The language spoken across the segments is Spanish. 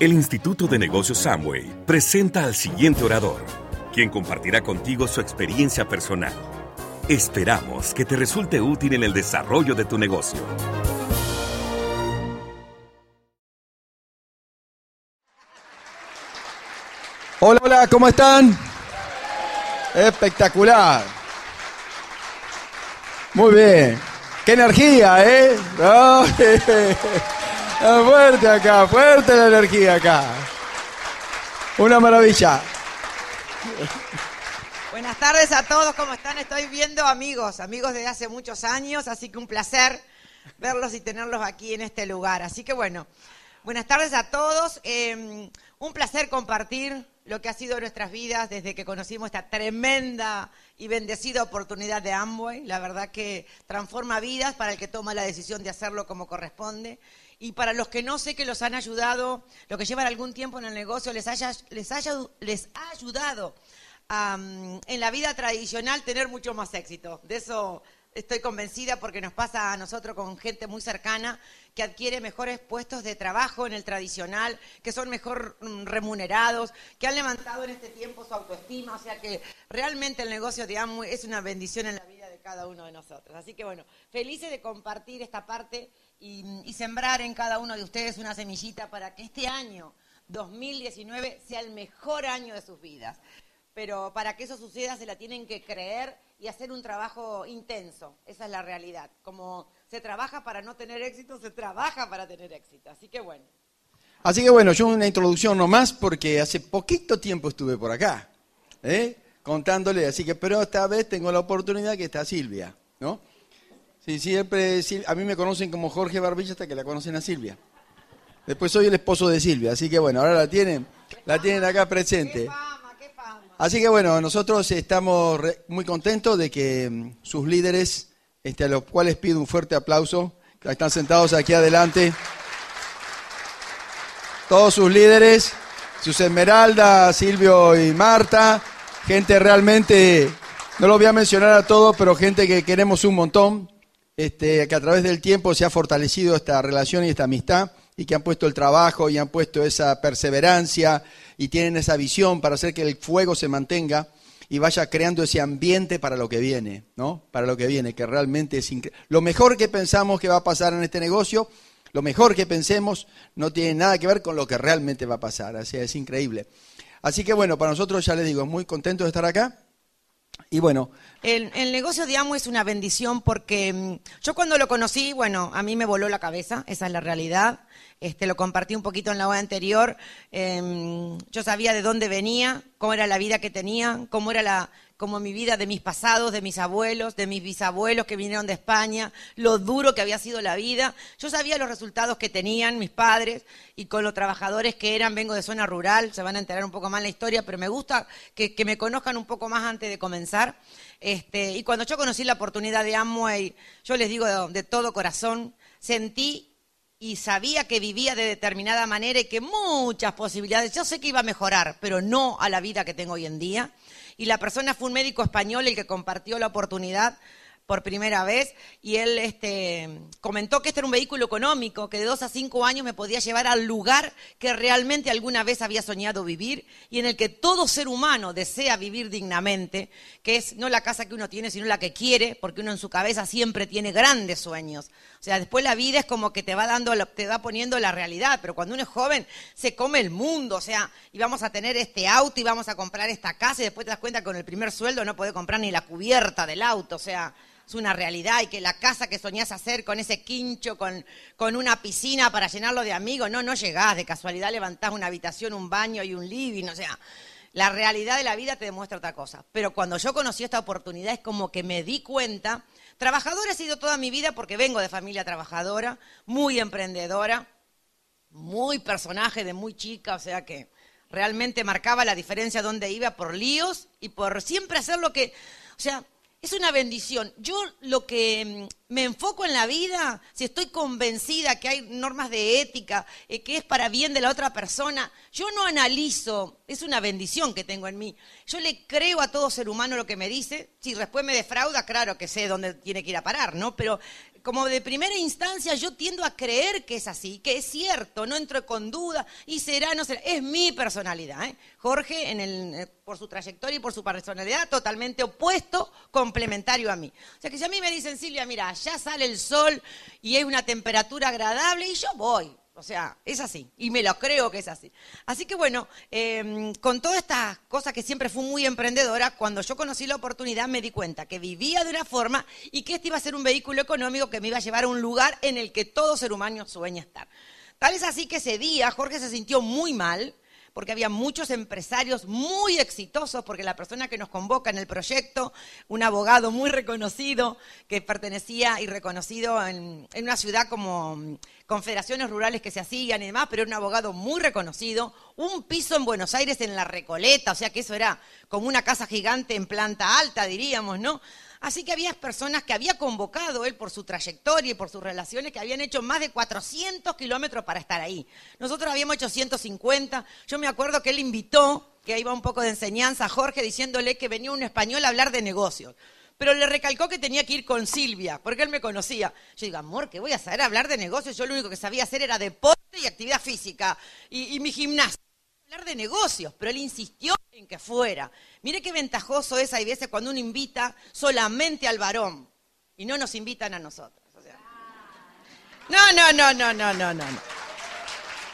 El Instituto de Negocios Samway presenta al siguiente orador, quien compartirá contigo su experiencia personal. Esperamos que te resulte útil en el desarrollo de tu negocio. Hola, hola, ¿cómo están? Espectacular. Muy bien. ¡Qué energía, eh! fuerte acá, fuerte la energía acá. Una maravilla. Buenas tardes a todos, ¿cómo están? Estoy viendo amigos, amigos de hace muchos años, así que un placer verlos y tenerlos aquí en este lugar. Así que bueno, buenas tardes a todos. Eh, un placer compartir lo que ha sido nuestras vidas desde que conocimos esta tremenda y bendecida oportunidad de Amway. La verdad que transforma vidas para el que toma la decisión de hacerlo como corresponde. Y para los que no sé que los han ayudado, los que llevan algún tiempo en el negocio, les, haya, les, haya, les ha ayudado en la vida tradicional tener mucho más éxito. De eso estoy convencida porque nos pasa a nosotros con gente muy cercana que adquiere mejores puestos de trabajo en el tradicional, que son mejor mm, remunerados, que han levantado en este tiempo su autoestima, o sea que realmente el negocio de Amway es una bendición en la vida de cada uno de nosotros. Así que bueno, felices de compartir esta parte y, sembrar en cada uno de ustedes una semillita para que este año 2019 sea el mejor año de sus vidas. Pero para que eso suceda se la tienen que creer y hacer un trabajo intenso. Esa es la realidad. Como se trabaja para no tener éxito, se trabaja para tener éxito. Así que bueno. Así que bueno, yo una introducción nomás porque hace poquito tiempo estuve por acá, ¿eh? contándole, así que pero esta vez tengo la oportunidad que está Silvia, ¿no? Sí, siempre, a mí me conocen como Jorge Barbilla hasta que la conocen a Silvia. Después soy el esposo de Silvia, así que bueno, ahora la tienen, la tienen acá presente. Así que bueno, nosotros estamos muy contentos de que mm, sus líderes, este, a los cuales pido un fuerte aplauso, que están sentados aquí adelante, todos sus líderes, sus Esmeralda, Silvio y Marta, gente realmente, no lo voy a mencionar a todos, pero gente que queremos un montón, este, que a través del tiempo se ha fortalecido esta relación y esta amistad y que han puesto el trabajo y han puesto esa perseverancia y tienen esa visión para hacer que el fuego se mantenga y vaya creando ese ambiente para lo que viene, ¿no? Para lo que viene, que realmente es increíble. Lo mejor que pensamos que va a pasar en este negocio, lo mejor que pensemos, no tiene nada que ver con lo que realmente va a pasar. Así es increíble. Así que bueno, para nosotros ya les digo, muy contentos de estar acá. Y bueno. El, el, negocio de Amo es una bendición porque mm, yo cuando lo conocí, bueno, a mí me voló la cabeza, esa es la realidad. Este, lo compartí un poquito en la hora anterior. Em, yo sabía de dónde venía, cómo era la vida que tenía, cómo era la, como mi vida de mis pasados, de mis abuelos, de mis bisabuelos que vinieron de España, lo duro que había sido la vida. Yo sabía los resultados que tenían mis padres y con los trabajadores que eran, vengo de zona rural, se van a enterar un poco más la historia, pero me gusta que, me conozcan un poco más antes de comenzar. Este, y cuando yo conocí la oportunidad de Amway, yo les digo de todo corazón, sentí y sabía que vivía de determinada manera y que muchas posibilidades, yo sé que iba a mejorar, pero no a la vida que tengo hoy en día. Y la persona fue un médico español el que compartió la oportunidad por primera vez y él este, comentó que este era un vehículo económico que de dos a cinco años me podía llevar al lugar que realmente alguna vez había soñado vivir y en el que todo ser humano desea vivir dignamente, que es no la casa que uno tiene, sino la que quiere, porque uno en su cabeza siempre tiene grandes sueños. O sea, después la vida es como que te va dando, te va poniendo la realidad, pero cuando uno es joven se come el mundo, o sea, y vamos a tener este auto y vamos a comprar esta casa y después te das cuenta que con el primer sueldo no puedes comprar ni la cubierta del auto, o sea, es una realidad y que la casa que soñás hacer con ese quincho, con, con una piscina para llenarlo de amigos, no, no llegás, de casualidad levantás una habitación, un baño y un living, o sea, la realidad de la vida te demuestra otra cosa. Pero cuando yo conocí esta oportunidad es como que me di cuenta, trabajadora he sido toda mi vida porque vengo de familia trabajadora, muy emprendedora, muy personaje de muy chica, o sea que realmente marcaba la diferencia donde iba por líos y por siempre hacer lo que, o sea, es una bendición. Yo lo que mm, me enfoco en la vida, si estoy convencida que hay normas de ética, eh, que es para bien de la otra persona, yo no analizo, es una bendición que tengo en mí. Yo le creo a todo ser humano lo que me dice. Si después me defrauda, claro que sé dónde tiene que ir a parar, ¿no? Pero como de primera instancia yo tiendo a creer que es así, que es cierto, no entro con duda y será, no será. Es mi personalidad. ¿eh? Jorge, en el, eh, por su trayectoria y por su personalidad, totalmente opuesto, complementario a mí. O sea que si a mí me dicen, Silvia, mira, ya sale el sol y hay una temperatura agradable y yo voy. O sea, es así. Y me lo creo que es así. Así que bueno, em, con todas estas cosas que siempre fui muy emprendedora, cuando yo conocí la oportunidad me di cuenta que vivía de una forma y que este iba a ser un vehículo económico que me iba a llevar a un lugar en el que todo ser humano sueña estar. Tal es así que ese día Jorge se sintió muy mal porque había muchos empresarios muy exitosos, porque la persona que nos convoca en el proyecto, un abogado muy reconocido, que pertenecía y reconocido en, una ciudad como mm, confederaciones rurales que se hacían y demás, pero era un abogado muy reconocido, un piso en Buenos Aires en la Recoleta, o sea que eso era como una casa gigante en planta alta, diríamos, ¿no? Así que había personas que había convocado él por su trayectoria y por sus relaciones que habían hecho más de 400 kilómetros para estar ahí. Nosotros habíamos hecho 150. Yo me acuerdo que él invitó, que iba un poco de enseñanza a Jorge, diciéndole que venía un español a hablar de negocios. Pero le recalcó que tenía que ir con Silvia, porque él me conocía. Yo digo, amor, que voy a saber hablar de negocios. Yo lo único que sabía hacer era deporte y actividad física y, y mi gimnasio hablar de negocios, pero él insistió en que fuera. Mire qué ventajoso es hay veces cuando uno invita solamente al varón y no nos invitan a nosotros. no, no, no, no, no, no, no.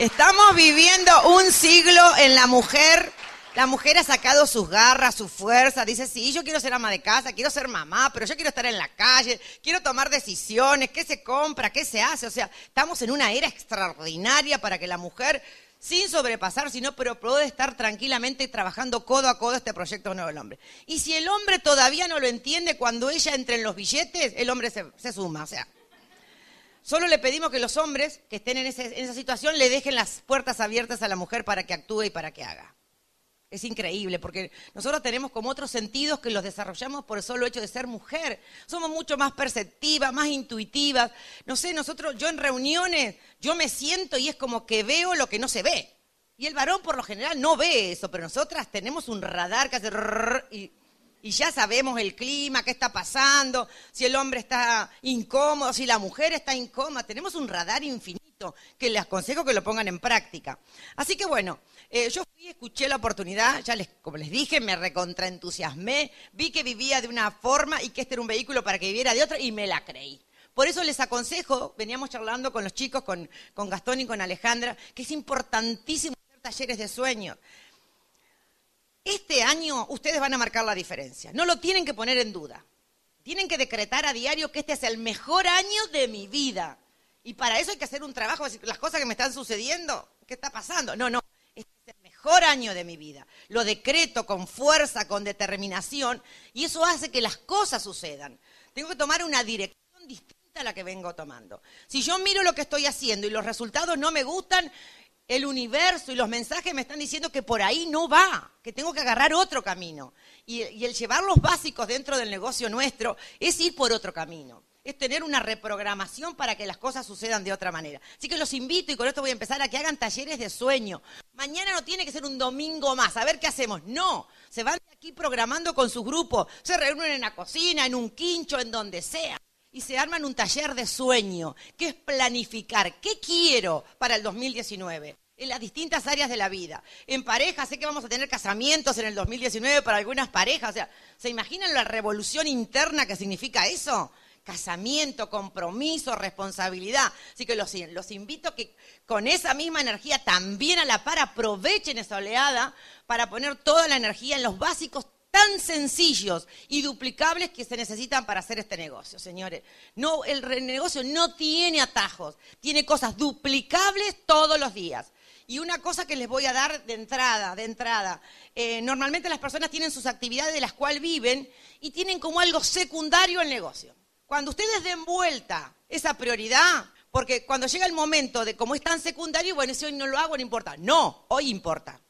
Estamos viviendo un siglo en la mujer. La mujer ha sacado sus garras, su fuerza. Dice, sí, yo quiero ser ama de casa, quiero ser mamá, pero yo quiero estar en la calle, quiero tomar decisiones, qué se compra, qué se hace. O sea, estamos en una era extraordinaria para que la mujer sin sobrepasar, sino pero puede estar tranquilamente trabajando codo a codo este proyecto nuevo del hombre. Y si el hombre todavía no lo entiende, cuando ella entre en los billetes, el hombre se, suma. O sea, solo le pedimos que los hombres que estén en, en esa situación le dejen las puertas abiertas a la mujer para que actúe y para que haga. Es increíble porque nosotros tenemos como otros sentidos que los desarrollamos por el solo hecho de ser mujer. Somos mucho más perceptivas, más intuitivas. No sé, nosotros, yo en reuniones, yo me siento y es como que veo lo que no se ve. Y el varón por lo general no ve eso, pero nosotras tenemos un radar que hace y, y ya sabemos el clima, qué está pasando, si el hombre está incómodo, si la mujer está incómoda. Tenemos un radar infinito que les aconsejo que lo pongan en práctica. Así que bueno, eh, yo fui, escuché la oportunidad, ya les, como les dije, me recontraentusiasmé, vi que vivía de una forma y que este era un vehículo para que viviera de otra y me la creí. Por eso les aconsejo, veníamos charlando con los chicos, con, con Gastón y con Alejandra, que es importantísimo hacer talleres de sueños. Este año ustedes van a marcar la diferencia, no lo tienen que poner en duda. Tienen que decretar a diario que este es el mejor año de mi vida. Y para eso hay que hacer un trabajo, las cosas que me están sucediendo, ¿qué está pasando? No, no, mejor año de mi vida. Lo decreto con fuerza, con determinación, y eso hace que las cosas sucedan. Tengo que tomar una dirección distinta a la que vengo tomando. Si yo miro lo que estoy haciendo y los resultados no me gustan, el universo y los mensajes me están diciendo que por ahí no va, que tengo que agarrar otro camino. Y, y el llevar los básicos dentro del negocio nuestro es ir por otro camino es tener una reprogramación para que las cosas sucedan de otra manera. Así que los invito, y con esto voy a empezar, a que hagan talleres de sueño. Mañana no tiene que ser un domingo más, a ver qué hacemos. No, se van de aquí programando con sus grupos, se reúnen en la cocina, en un quincho, en donde sea. Y se arman un taller de sueño, que es planificar qué quiero para el 2019 en las distintas áreas de la vida. En pareja, sé que vamos a tener casamientos en el 2019 para algunas parejas. O sea, ¿se imaginan la revolución interna que significa eso? Casamiento, compromiso, responsabilidad. Así que los, invito que con esa misma energía también a la par aprovechen esa oleada para poner toda la energía en los básicos tan sencillos y duplicables que se necesitan para hacer este negocio, señores. No, el negocio no tiene atajos, tiene cosas duplicables todos los días. Y una cosa que les voy a dar de entrada, de entrada. Eh, normalmente las personas tienen sus actividades de las cuales viven y tienen como algo secundario el negocio. Cuando ustedes den vuelta esa prioridad, porque cuando llega el momento de como es tan secundario, bueno, si hoy no lo hago, no importa. No, hoy importa.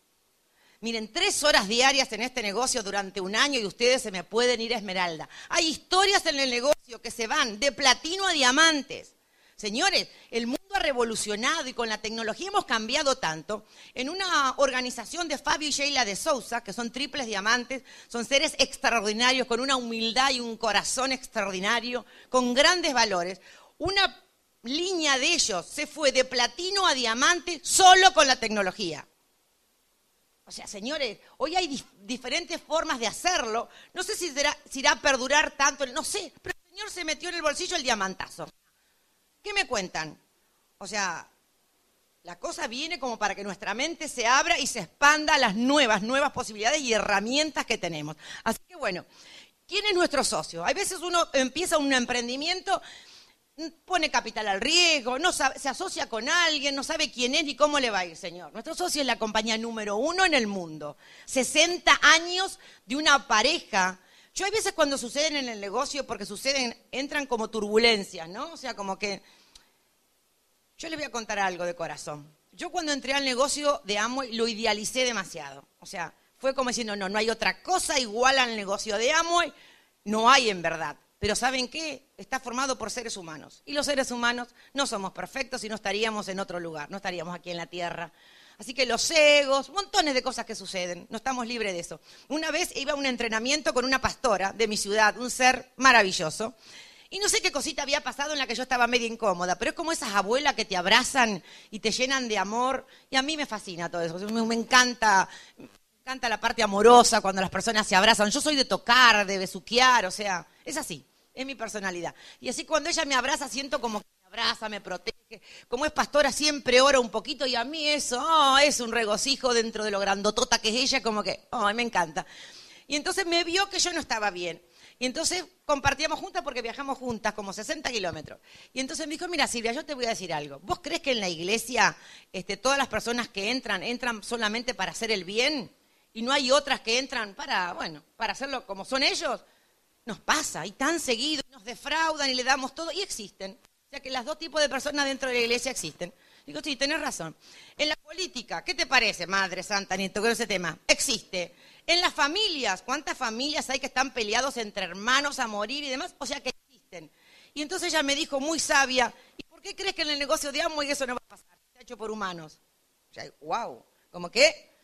Miren, tres horas diarias en este negocio durante un año y ustedes se me pueden ir a Esmeralda. Hay historias en el negocio que se van de platino a diamantes. Señores, el mundo ha revolucionado y con la tecnología hemos cambiado tanto. En una organización de Fabio y Sheila de Sousa, que son triples diamantes, son seres extraordinarios, con una humildad y un corazón extraordinario, con grandes valores. una línea de ellos se fue de platino a diamante solo con la tecnología. O sea, señores, hoy hay diferentes formas de hacerlo. No sé si, si irá a perdurar tanto, no sé, pero el señor se metió en el bolsillo el diamantazo. ¿Qué me cuentan? O sea, la cosa viene como para que nuestra mente se abra y se expanda a las nuevas, nuevas posibilidades y herramientas que tenemos. Así que bueno, ¿quién es nuestro socio? Hay veces uno empieza un emprendimiento, pone capital al riesgo, no se asocia con alguien, no sabe quién es ni cómo le va a ir, señor. Nuestro socio es la compañía número uno en el mundo. 60 años de una pareja. Yo hay veces cuando suceden en el negocio, porque suceden, entran como turbulencias, ¿no? O sea, como que yo les voy a contar algo de corazón. Yo cuando entré al negocio de Amway lo idealicé demasiado. O sea, fue como diciendo, no, no hay otra cosa igual al negocio de Amway. No hay en verdad. Pero ¿saben qué? Está formado por seres humanos. Y los seres humanos no somos perfectos y no estaríamos en otro lugar, no estaríamos aquí en la tierra. Así que los egos, montones de cosas que suceden, no estamos libres de eso. Una vez iba a un entrenamiento con una pastora de mi ciudad, un ser maravilloso. Y no sé qué cosita había pasado en la que yo estaba medio incómoda, pero es como esas abuelas que te abrazan y te llenan de amor. Y a mí me fascina todo eso. Me, encanta, me encanta la parte amorosa cuando las personas se abrazan. Yo soy de tocar, de besuquear, o sea, es así, es mi personalidad. Y así cuando ella me abraza siento como que me abraza, me protege. Como es pastora siempre ora un poquito y a mí eso oh, es un regocijo dentro de lo grandotota que es ella, como que, oh, me encanta. Y entonces me vio que yo no estaba bien. Y entonces compartíamos juntas porque viajamos juntas, como 60 kilómetros. Y entonces me dijo, mira Silvia, yo te voy a decir algo. ¿Vos crees que en la iglesia este, todas las personas que entran, entran solamente para hacer el bien? Y no hay otras que entran para, bueno, para hacerlo como son ellos. Nos pasa, y tan seguido, nos defraudan y le damos todo, y existen. O sea que las dos tipos de personas dentro de la iglesia existen. Digo, sí, tenés razón. En la política, ¿qué te parece, Madre Santa Nieto, con ese tema? Existe. En las familias, ¿cuántas familias hay que están peleados entre hermanos a morir y demás? O sea que existen. Y entonces ella me dijo muy sabia, ¿y por qué crees que en el negocio de y eso no va a pasar? Está hecho por humanos. O sea, wow, como que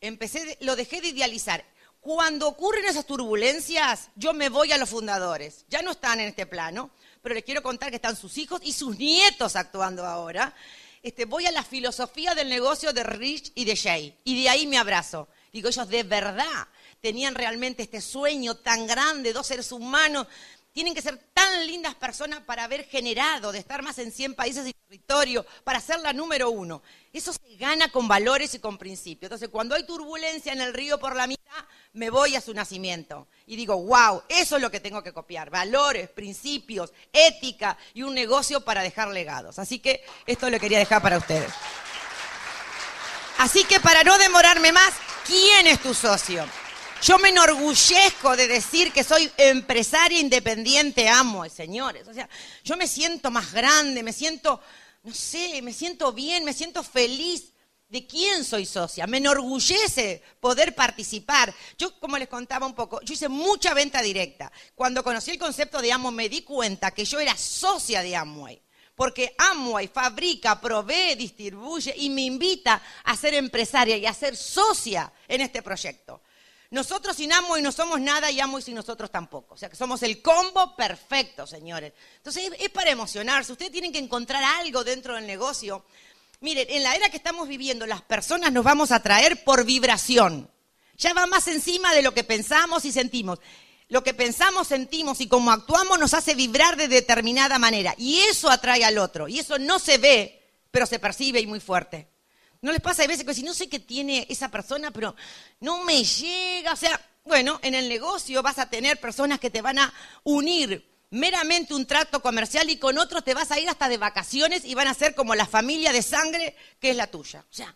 empecé, lo dejé de idealizar. Cuando ocurren esas turbulencias, yo me voy a los fundadores. Ya no están en este plano, pero les quiero contar que están sus hijos y sus nietos actuando ahora. Este, voy a la filosofía del negocio de Rich y de Jay. Y de ahí me abrazo. Digo, ellos de verdad tenían realmente este sueño tan grande, dos seres humanos. Tienen que ser tan lindas personas para haber generado, de estar más en 100 países y territorio, para ser la número uno. Eso se gana con valores y con principios. Entonces, cuando hay turbulencia en el río por la mitad, me voy a su nacimiento. Y digo, wow, eso es lo que tengo que copiar. Valores, principios, ética y un negocio para dejar legados. Así que esto lo quería dejar para ustedes. Así que para no demorarme más, ¿quién es tu socio? Yo me enorgullezco de decir que soy empresaria independiente, amo, señores. O sea, yo me siento más grande, me siento, no sé, me siento bien, me siento feliz. ¿De quién soy socia? Me enorgullece poder participar. Yo, como les contaba un poco, yo hice mucha venta directa. Cuando conocí el concepto de Amway me di cuenta que yo era socia de Amway porque Amway fabrica, provee, distribuye y me invita a ser empresaria y a ser socia en este proyecto. Nosotros sin Amway no somos nada y Amway sin nosotros tampoco. O sea que somos el combo perfecto, señores. Entonces es para emocionarse. Ustedes tienen que encontrar algo dentro del negocio. Miren, en la era que estamos viviendo, las personas nos vamos a traer por vibración. Ya va más encima de lo que pensamos y sentimos lo que pensamos, sentimos y cómo actuamos nos hace vibrar de determinada manera. Y eso atrae al otro. Y eso no se ve, pero se percibe y muy fuerte. ¿No les pasa a veces que si no sé qué tiene esa persona, pero no me llega? O sea, bueno, en el negocio vas a tener personas que te van a unir meramente un trato comercial y con otros te vas a ir hasta de vacaciones y van a ser como la familia de sangre que es la tuya. O sea,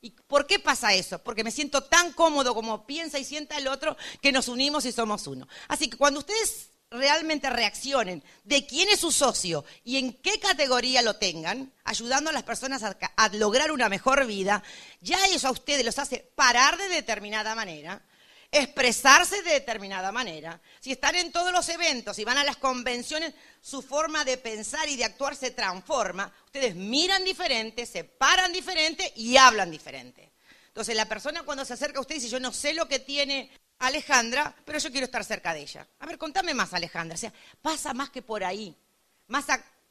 ¿Y por qué pasa eso? Porque me siento tan cómodo como piensa y sienta el otro que nos unimos y somos uno. Así que cuando ustedes realmente reaccionen de quién es su socio y en qué categoría lo tengan, ayudando a las personas a, a, lograr una mejor vida, ya eso a ustedes los hace parar de determinada manera, expresarse de determinada manera. Si están en todos los eventos y van a las convenciones, su forma de pensar y de actuar se transforma. Ustedes miran diferente, se paran diferente y hablan diferente. Entonces la persona cuando se acerca a usted dice, yo no sé lo que tiene Alejandra, pero yo quiero estar cerca de ella. A ver, contame más, Alejandra. O sea, pasa más que por ahí.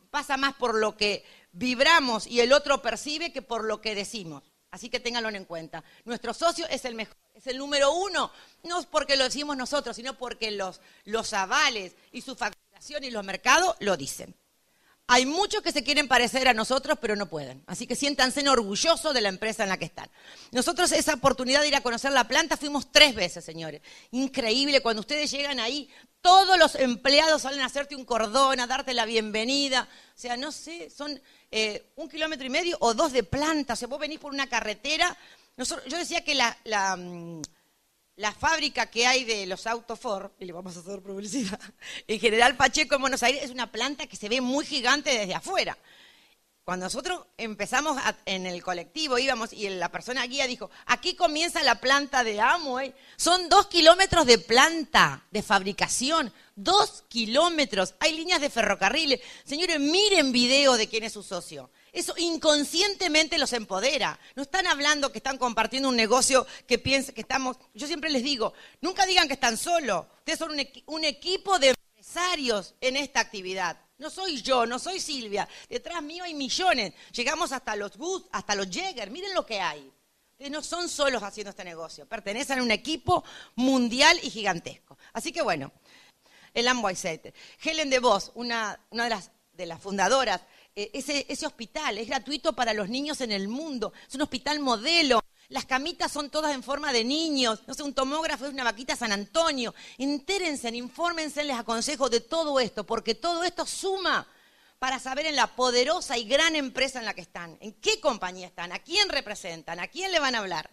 Pasa más por lo que vibramos y el otro percibe que por lo que decimos. Así que ténganlo en cuenta. Nuestro socio es el mejor, es el número uno, no porque lo decimos nosotros, sino porque los, los avales y su facturación y los mercados lo dicen. Hay muchos que se quieren parecer a nosotros, pero no pueden. Así que siéntanse orgullosos de la empresa en la que están. Nosotros esa oportunidad de ir a conocer la planta fuimos tres veces, señores. Increíble, cuando ustedes llegan ahí, todos los empleados salen a hacerte un cordón, a darte la bienvenida. O sea, no sé, son eh, un kilómetro y medio o dos de planta. O sea, vos venís por una carretera. yo decía que la, mm, la, fábrica que hay de los autos Ford, y le vamos a hacer publicidad, en General Pacheco en Buenos Aires, es una planta que se ve muy gigante desde afuera. Cuando nosotros empezamos en el colectivo, íbamos y la persona guía dijo, aquí comienza la planta de Amway. Son dos kilómetros de planta de fabricación, dos kilómetros. Hay líneas de ferrocarriles. Señores, miren video de quién es su socio. Eso inconscientemente los empodera. No están hablando que están compartiendo un negocio que piensa que estamos... Yo siempre les digo, nunca digan que están solos. Ustedes son un, equipo de empresarios en esta actividad. No soy yo, no soy Silvia. Detrás mío hay millones. Llegamos hasta los Bus, hasta los Jäger. Miren lo que hay. Ustedes no son solos haciendo este negocio. Pertenecen a un equipo mundial y gigantesco. Así que bueno, el Amway Center. Helen de Vos, una, de, las, de las fundadoras, ese, ese hospital es gratuito para los niños en el mundo. Es un hospital modelo. Las camitas son todas en forma de niños. No sé, un tomógrafo es una vaquita San Antonio. Entérense, infórmense, les aconsejo de todo esto, porque todo esto suma para saber en la poderosa y gran empresa en la que están, en qué compañía están, a quién representan, a quién le van a hablar.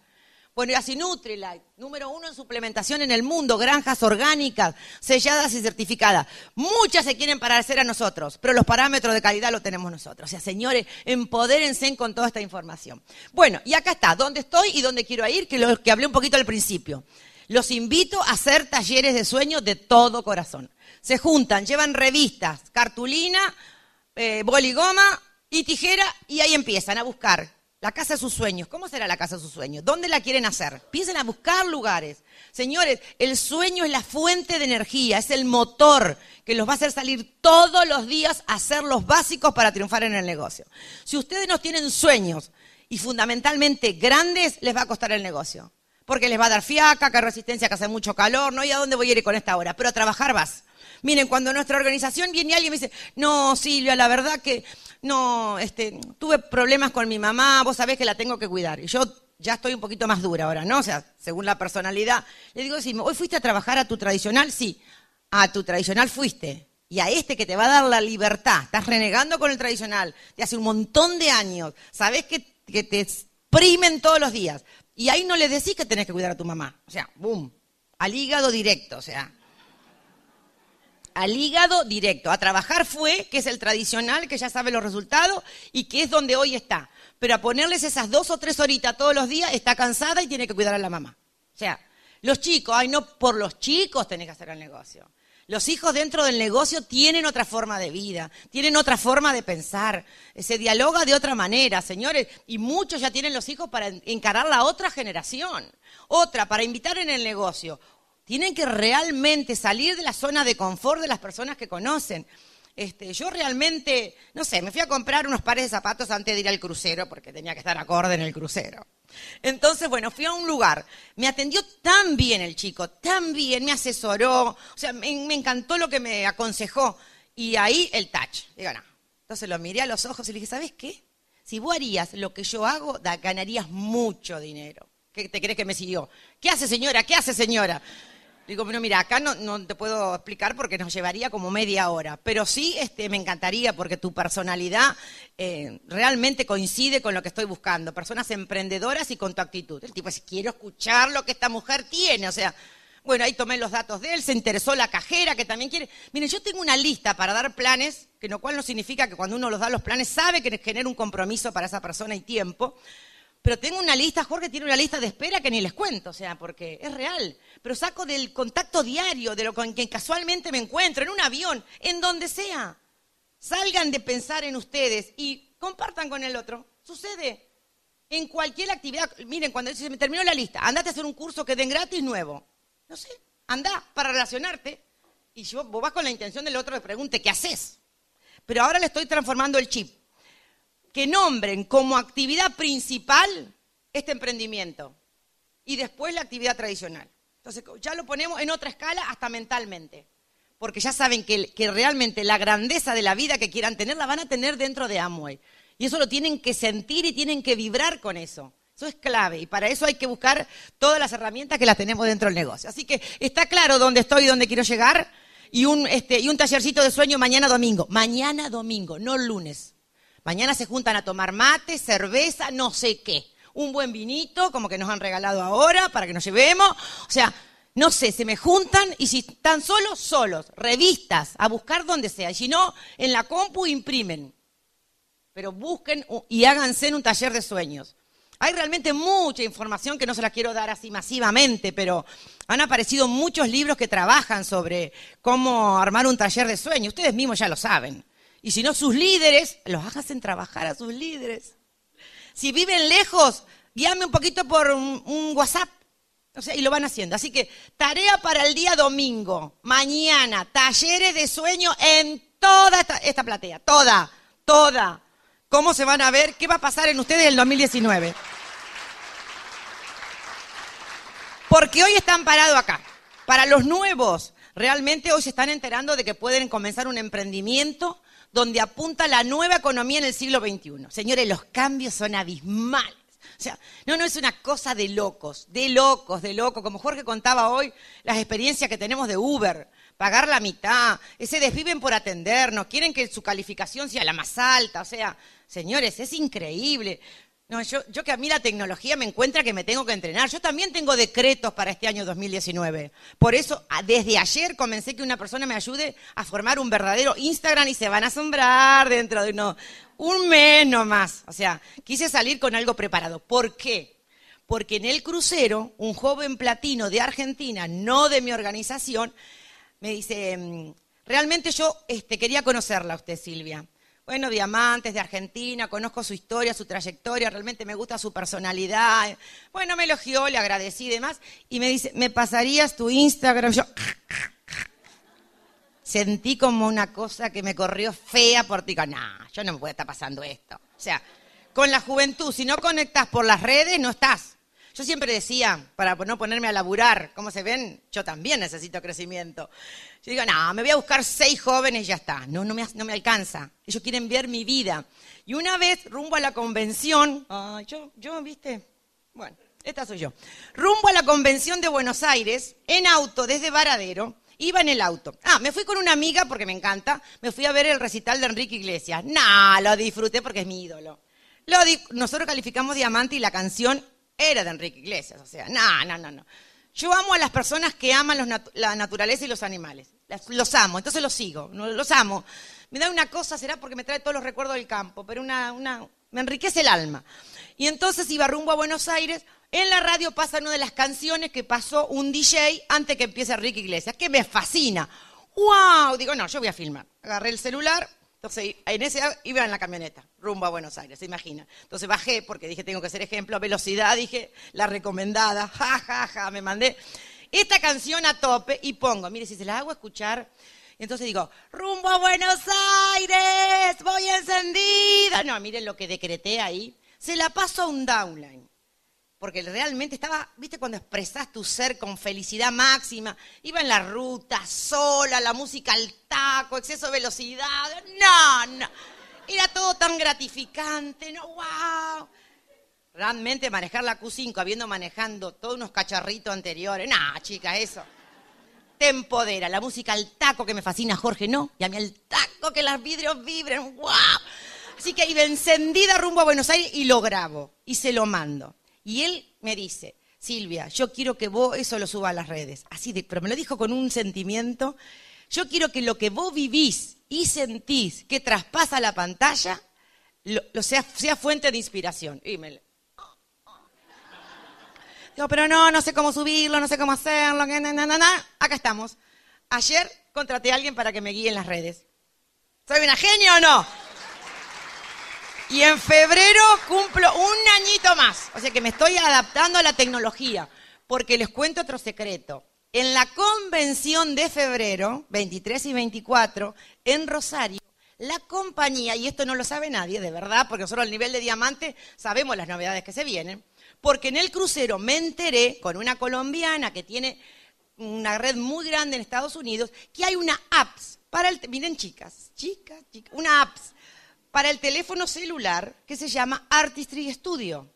Bueno, y así Nutrilite, número uno en suplementación en el mundo, granjas orgánicas, selladas y certificadas. Muchas se quieren parecer a nosotros, pero los parámetros de calidad los tenemos nosotros. O sea, señores, empodérense con toda esta información. Bueno, y acá está, dónde estoy y dónde quiero ir, que lo que hablé un poquito al principio. Los invito a hacer talleres de sueño de todo corazón. Se juntan, llevan revistas, cartulina, eh, boligoma y tijera y ahí empiezan a buscar la casa de sus sueños. ¿Cómo será la casa de sus sueños? ¿Dónde la quieren hacer? Piensen a buscar lugares. Señores, el sueño es la fuente de energía, es el motor que los va a hacer salir todos los días a hacer los básicos para triunfar en el negocio. Si ustedes no tienen sueños y fundamentalmente grandes, les va a costar el negocio. Porque les va a dar fiaca, que resistencia, que hace mucho calor, no hay a dónde voy a ir con esta hora, pero a trabajar vas. Miren, cuando nuestra organización viene alguien y me dice, no, Silvia, la verdad que no, este, tuve problemas con mi mamá, vos sabés que la tengo que cuidar. Y yo ya estoy un poquito más dura ahora, ¿no? O sea, según la personalidad. Le digo, sí, ¿hoy fuiste a trabajar a tu tradicional? Sí. A tu tradicional fuiste. Y a este que te va a dar la libertad, estás renegando con el tradicional de hace un montón de años, sabés que, que te exprimen todos los días. Y ahí no le decís que tenés que cuidar a tu mamá. O sea, boom, al hígado directo, o sea al hígado directo. A trabajar fue, que es el tradicional, que ya sabe los resultados y que es donde hoy está. Pero a ponerles esas dos o tres horitas todos los días, está cansada y tiene que cuidar a la mamá. O sea, los chicos, ay, no, por los chicos tenés que hacer el negocio. Los hijos dentro del negocio tienen otra forma de vida, tienen otra forma de pensar, se dialoga de otra manera, señores, y muchos ya tienen los hijos para encarar la otra generación, otra para invitar en el negocio, tienen que realmente salir de la zona de confort de las personas que conocen. Este, yo realmente, no sé, me fui a comprar unos pares de zapatos antes de ir al crucero, porque tenía que estar acorde en el crucero. Entonces, bueno, fui a un lugar, me atendió tan bien el chico, tan bien, me asesoró, o sea, me, encantó lo que me aconsejó. Y ahí el touch, digo, no. Entonces lo miré a los ojos y le dije, ¿sabes qué? Si vos harías lo que yo hago, ganarías mucho dinero. ¿Qué te crees que me siguió? ¿Qué hace señora? ¿Qué hace señora? Digo, bueno, mira, acá no, te puedo explicar porque nos llevaría como media hora, pero sí este, me encantaría porque tu personalidad eh, realmente coincide con lo que estoy buscando, personas emprendedoras y con tu actitud. El tipo es, quiero escuchar lo que esta mujer tiene, o sea, bueno, ahí tomé los datos de él, se interesó la cajera que también quiere. Miren, yo tengo una lista para dar planes, que lo cual no significa que cuando uno los da los planes sabe que genera un compromiso para esa persona y tiempo, pero tengo una lista, Jorge tiene una lista de espera que ni les cuento, o sea, porque es real. Pero saco del contacto diario, de lo con quien casualmente me encuentro, en un avión, en donde sea. Salgan de pensar en ustedes y compartan con el otro. Sucede. En cualquier actividad, miren, cuando se me terminó la lista, andate a hacer un curso que den gratis nuevo. No sé, anda para relacionarte. Y yo, vos vas con la intención del otro de pregunte, ¿qué haces? pero ahora le estoy transformando el chip. Que nombren como actividad principal este emprendimiento y después la actividad tradicional. Entonces ya lo ponemos en otra escala hasta mentalmente, porque ya saben que, realmente la grandeza de la vida que quieran tener la van a tener dentro de Amway. Y eso lo tienen que sentir y tienen que vibrar con eso. Eso es clave y para eso hay que buscar todas las herramientas que las tenemos dentro del negocio. Así que está claro dónde estoy y dónde quiero llegar y un, este, y un tallercito de sueño mañana domingo. Mañana domingo, no lunes. Mañana se juntan a tomar mate, cerveza, no sé qué. Un buen vinito, como que nos han regalado ahora, para que nos llevemos. O sea, no sé, se me juntan y si están solos, solos. Revistas, a buscar donde sea. Y si no, en la compu imprimen. Pero busquen y háganse en un taller de sueños. Hay realmente mucha información que no se la quiero dar así masivamente, pero han aparecido muchos libros que trabajan sobre cómo armar un taller de sueños. Ustedes mismos ya lo saben. Y si no, sus líderes, los hacen trabajar a sus líderes. Si viven lejos, guíame un poquito por un, WhatsApp. O sea, y lo van haciendo. Así que tarea para el día domingo, mañana, talleres de sueño en toda esta, esta platea, toda, toda cómo se van a ver, qué va a pasar en ustedes en el 2019. Porque hoy están parados acá. Para los nuevos, realmente hoy se están enterando de que pueden comenzar un emprendimiento donde apunta la nueva economía en el siglo XXI. Señores, los cambios son abismales. O sea, no, no es una cosa de locos, de locos, de locos. Como Jorge contaba hoy, las experiencias que tenemos de Uber pagar la mitad, se desviven por atendernos, quieren que su calificación sea la más alta, o sea, señores, es increíble. No, yo, yo que a mí la tecnología me encuentra que me tengo que entrenar. Yo también tengo decretos para este año 2019. Por eso, desde ayer comencé que una persona me ayude a formar un verdadero Instagram y se van a asombrar dentro de uno, un mes nomás. O sea, quise salir con algo preparado. ¿Por qué? Porque en el crucero, un joven platino de Argentina, no de mi organización, me dice, mm, realmente yo este, quería conocerla a usted, Silvia. Bueno, diamantes de Argentina, conozco su historia, su trayectoria, realmente me gusta su personalidad. Bueno, me elogió, le agradecí y demás. Y me dice, ¿me pasarías tu Instagram? Yo sentí como una cosa que me corrió fea por ti. No, yo no me puedo estar pasando esto. O sea, con la juventud, si no conectas por las redes, no estás. Yo siempre decía, para no ponerme a laburar, ¿cómo se ven? Yo también necesito crecimiento. Yo digo, no, me voy a buscar seis jóvenes y ya está. No, no me, no me alcanza. Ellos quieren ver mi vida. Y una vez, rumbo a la convención, yo, viste, bueno, esta soy yo. Rumbo a la convención de Buenos Aires, en auto, desde Varadero, Iba en el auto. Ah, me fui con una amiga porque me encanta. Me fui a ver el recital de Enrique Iglesias. No, lo disfruté porque es mi ídolo. Lo Nosotros calificamos Diamante y la canción era de Enrique Iglesias, o sea, no, no, no, no. Yo amo a las personas que aman la naturaleza y los animales. los amo, entonces los sigo, los amo. Me da una cosa, será porque me trae todos los recuerdos del campo, pero una, una, me enriquece el alma. Y entonces iba rumbo a Buenos Aires, en la radio pasa una de las canciones que pasó un DJ antes que empiece Enrique Iglesias, que me fascina. ¡Wow! Digo, no, yo voy a filmar. Agarré el celular, entonces, en ese iba en la camioneta, rumbo a Buenos Aires, se imagina. Entonces bajé porque dije, tengo que ser ejemplo, velocidad, dije, la recomendada, ja, ja, ja, me mandé esta canción a tope y pongo, mire, si se la hago escuchar, entonces digo, rumbo a Buenos Aires, voy encendida. No, miren lo que decreté ahí. Se la paso a un downline porque realmente estaba, viste, cuando expresás tu ser con felicidad máxima, iba en la ruta, sola, la música al taco, exceso de velocidad, no, no, era todo tan gratificante, no, wow. Realmente manejar la Q5 habiendo manejando todos unos cacharritos anteriores, no, chica, eso te empodera. La música al taco que me fascina, Jorge, no. Y a mí al taco que los vidrios vibren, wow. Así que iba encendida rumbo a Buenos Aires y lo grabo y se lo mando. Y él me dice, Silvia, yo quiero que vos eso lo suba a las redes. Así de, pero me lo dijo con un sentimiento. Yo quiero que lo que vos vivís y sentís que traspasa la pantalla, lo, sea, fuente de inspiración. Y Digo, pero no, no sé cómo subirlo, no sé cómo hacerlo, acá estamos. Ayer contraté a alguien para que me guíe en las redes. ¿Soy una genia o no? Y en febrero cumplo un añito más. O sea que me estoy adaptando a la tecnología. Porque les cuento otro secreto. En la convención de febrero, 23 y 24, en Rosario, La compañía, y esto no lo sabe nadie, de verdad, porque nosotros al nivel de diamante sabemos las novedades que se vienen, porque en el crucero me enteré con una colombiana que tiene una red muy grande en Estados Unidos, que hay una apps para el, miren chicas, chicas, chicas, una apps para el teléfono celular que se llama Artistry Studio.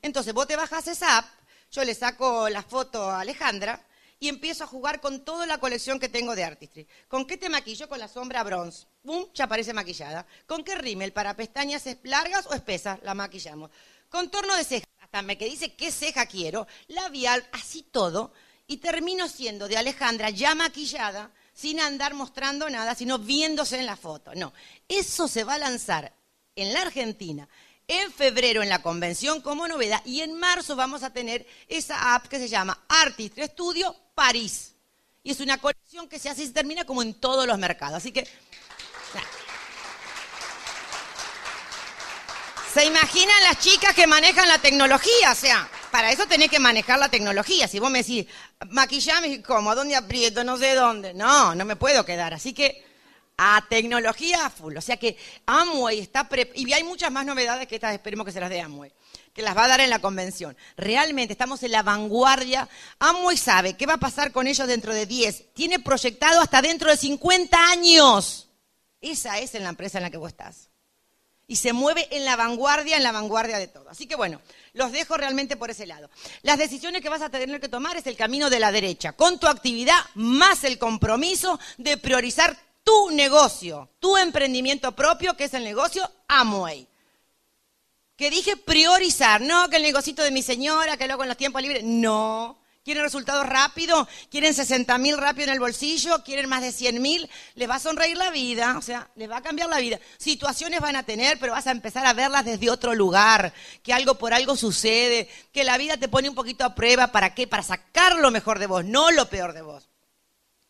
Entonces vos te bajas esa app, yo le saco la foto a Alejandra y empiezo a jugar con toda la colección que tengo de Artistry. ¿Con qué te maquillo? Con la sombra bronze. ¡Bum! Ya aparece maquillada. ¿Con qué rímel? ¿Para pestañas largas o espesas? La maquillamos. Contorno de cejas. Hasta me que dice qué ceja quiero. Labial, así todo. Y termino siendo de Alejandra ya maquillada, sin andar mostrando nada, sino viéndose en la foto. No, eso se va a lanzar en la Argentina en febrero en la convención como novedad y en marzo vamos a tener esa app que se llama Artist Studio París. Y es una colección que se hace y se termina como en todos los mercados. Así que... ¿Se imaginan las chicas que manejan la tecnología? O sea, para eso tenés que manejar la tecnología. Si vos me decís, maquillame, ¿cómo? ¿A dónde aprieto? No sé dónde. No, no me puedo quedar. Así que a tecnología full. O sea que Amway está... y hay muchas más novedades que estas, esperemos que se las dé Amway, que las va a dar en la convención. Realmente estamos en la vanguardia. Amway sabe qué va a pasar con ellos dentro de 10. Tiene proyectado hasta dentro de 50 años. Esa es en la empresa en la que vos estás. Y se mueve en la vanguardia, en la vanguardia de todo. Así que bueno, los dejo realmente por ese lado. Las decisiones que vas a tener que tomar es el camino de la derecha, con tu actividad más el compromiso de priorizar tu negocio, tu emprendimiento propio, que es el negocio Amway. Que dije priorizar, no que el negocito de mi señora, que luego en los tiempos libres, no. ¿Quieren resultados rápidos? ¿Quieren 60 mil rápido en el bolsillo? ¿Quieren más de 100 mil? Les va a sonreír la vida, o sea, les va a cambiar la vida. Situaciones van a tener, pero vas a empezar a verlas desde otro lugar, que algo por algo sucede, que la vida te pone un poquito a prueba, ¿para qué? Para sacar lo mejor de vos, no lo peor de vos.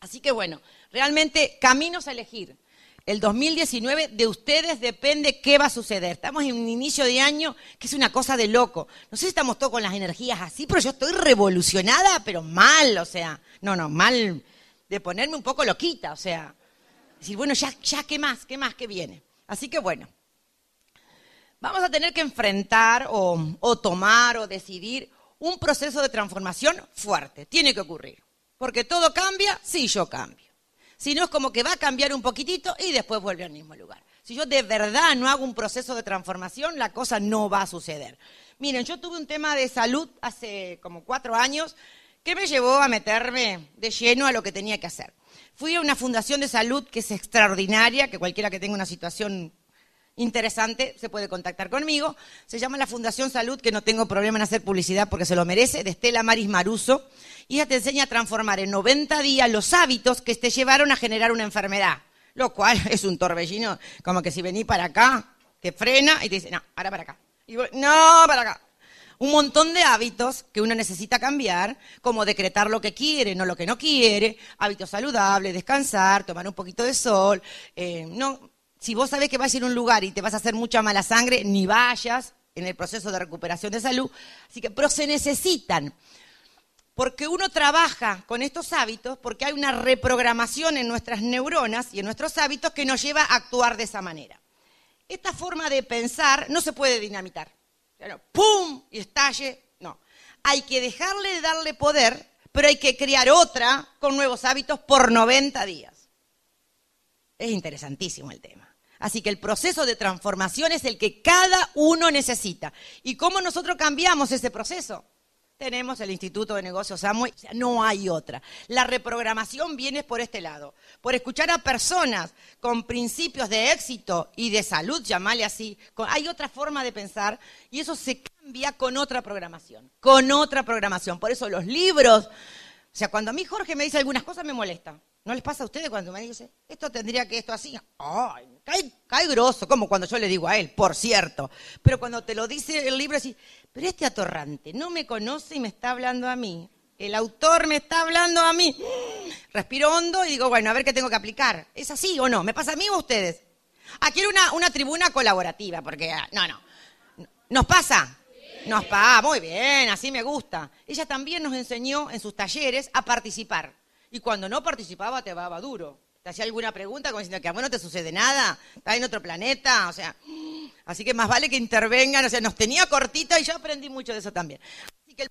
Así que bueno, realmente caminos a elegir. El 2019 de ustedes depende qué va a suceder. Estamos en un inicio de año que es una cosa de loco. No sé si estamos todos con las energías así, pero yo estoy revolucionada, pero mal, o sea, no, no, mal de ponerme un poco loquita, o sea, decir, bueno, ya, ya, ¿qué más? ¿Qué más? ¿Qué viene? Así que bueno, vamos a tener que enfrentar o, o tomar o decidir un proceso de transformación fuerte. Tiene que ocurrir. Porque todo cambia si yo cambio. Si no es como que va a cambiar un poquitito y después vuelve al mismo lugar. Si yo de verdad no hago un proceso de transformación, la cosa no va a suceder. Miren, yo tuve un tema de salud hace como cuatro años que me llevó a meterme de lleno a lo que tenía que hacer. Fui a una fundación de salud que es extraordinaria, que cualquiera que tenga una situación interesante se puede contactar conmigo. Se llama la Fundación Salud, que no tengo problema en hacer publicidad porque se lo merece, de Estela Maris Maruso y ella te enseña a transformar en 90 días los hábitos que te llevaron a generar una enfermedad. Lo cual es un torbellino, como que si venís para acá, te frena y te dice, no, ahora para acá. Y no, para acá. Un montón de hábitos que uno necesita cambiar, como decretar lo que quiere, no lo que no quiere, hábitos saludables, descansar, tomar un poquito de sol. Eh, no, si vos sabés que vas a ir a un lugar y te vas a hacer mucha mala sangre, ni vayas en el proceso de recuperación de salud. Así que, pero se necesitan porque uno trabaja con estos hábitos porque hay una reprogramación en nuestras neuronas y en nuestros hábitos que nos lleva a actuar de esa manera. Esta forma de pensar no se puede dinamitar. ¡Pum! y estalle. No. Hay que dejarle de darle poder, pero hay que crear otra con nuevos hábitos por 90 días. Es interesantísimo el tema. Así que el proceso de transformación es el que cada uno necesita. ¿Y cómo nosotros cambiamos ese proceso? tenemos el Instituto de Negocios Amway, o sea, no hay otra. La reprogramación viene por este lado, por escuchar a personas con principios de éxito y de salud, llamarle así. Hay otra forma de pensar y eso se cambia con otra programación, con otra programación. Por eso los libros, o sea, cuando a mí Jorge me dice algunas cosas me molesta. ¿No les pasa a ustedes cuando me dice, esto tendría que esto así? ¡Ay! Cae, cae grosso, como cuando yo le digo a él, por cierto. Pero cuando te lo dice el libro, así, pero este atorrante no me conoce y me está hablando a mí. El autor me está hablando a mí. Respiro hondo y digo, bueno, a ver qué tengo que aplicar. ¿Es así o no? ¿Me pasa a mí o a ustedes? Aquí era una, una tribuna colaborativa, porque, ah, no, no. ¿Nos pasa? Nos pasa, muy bien, así me gusta. Ella también nos enseñó en sus talleres a participar. Y cuando no participaba te daba duro. te hacía alguna pregunta como diciendo que a vos no te sucede nada, estás en otro planeta, o sea, así que más vale que intervengan, o sea, nos tenía cortita y yo aprendí mucho de eso también. Así que el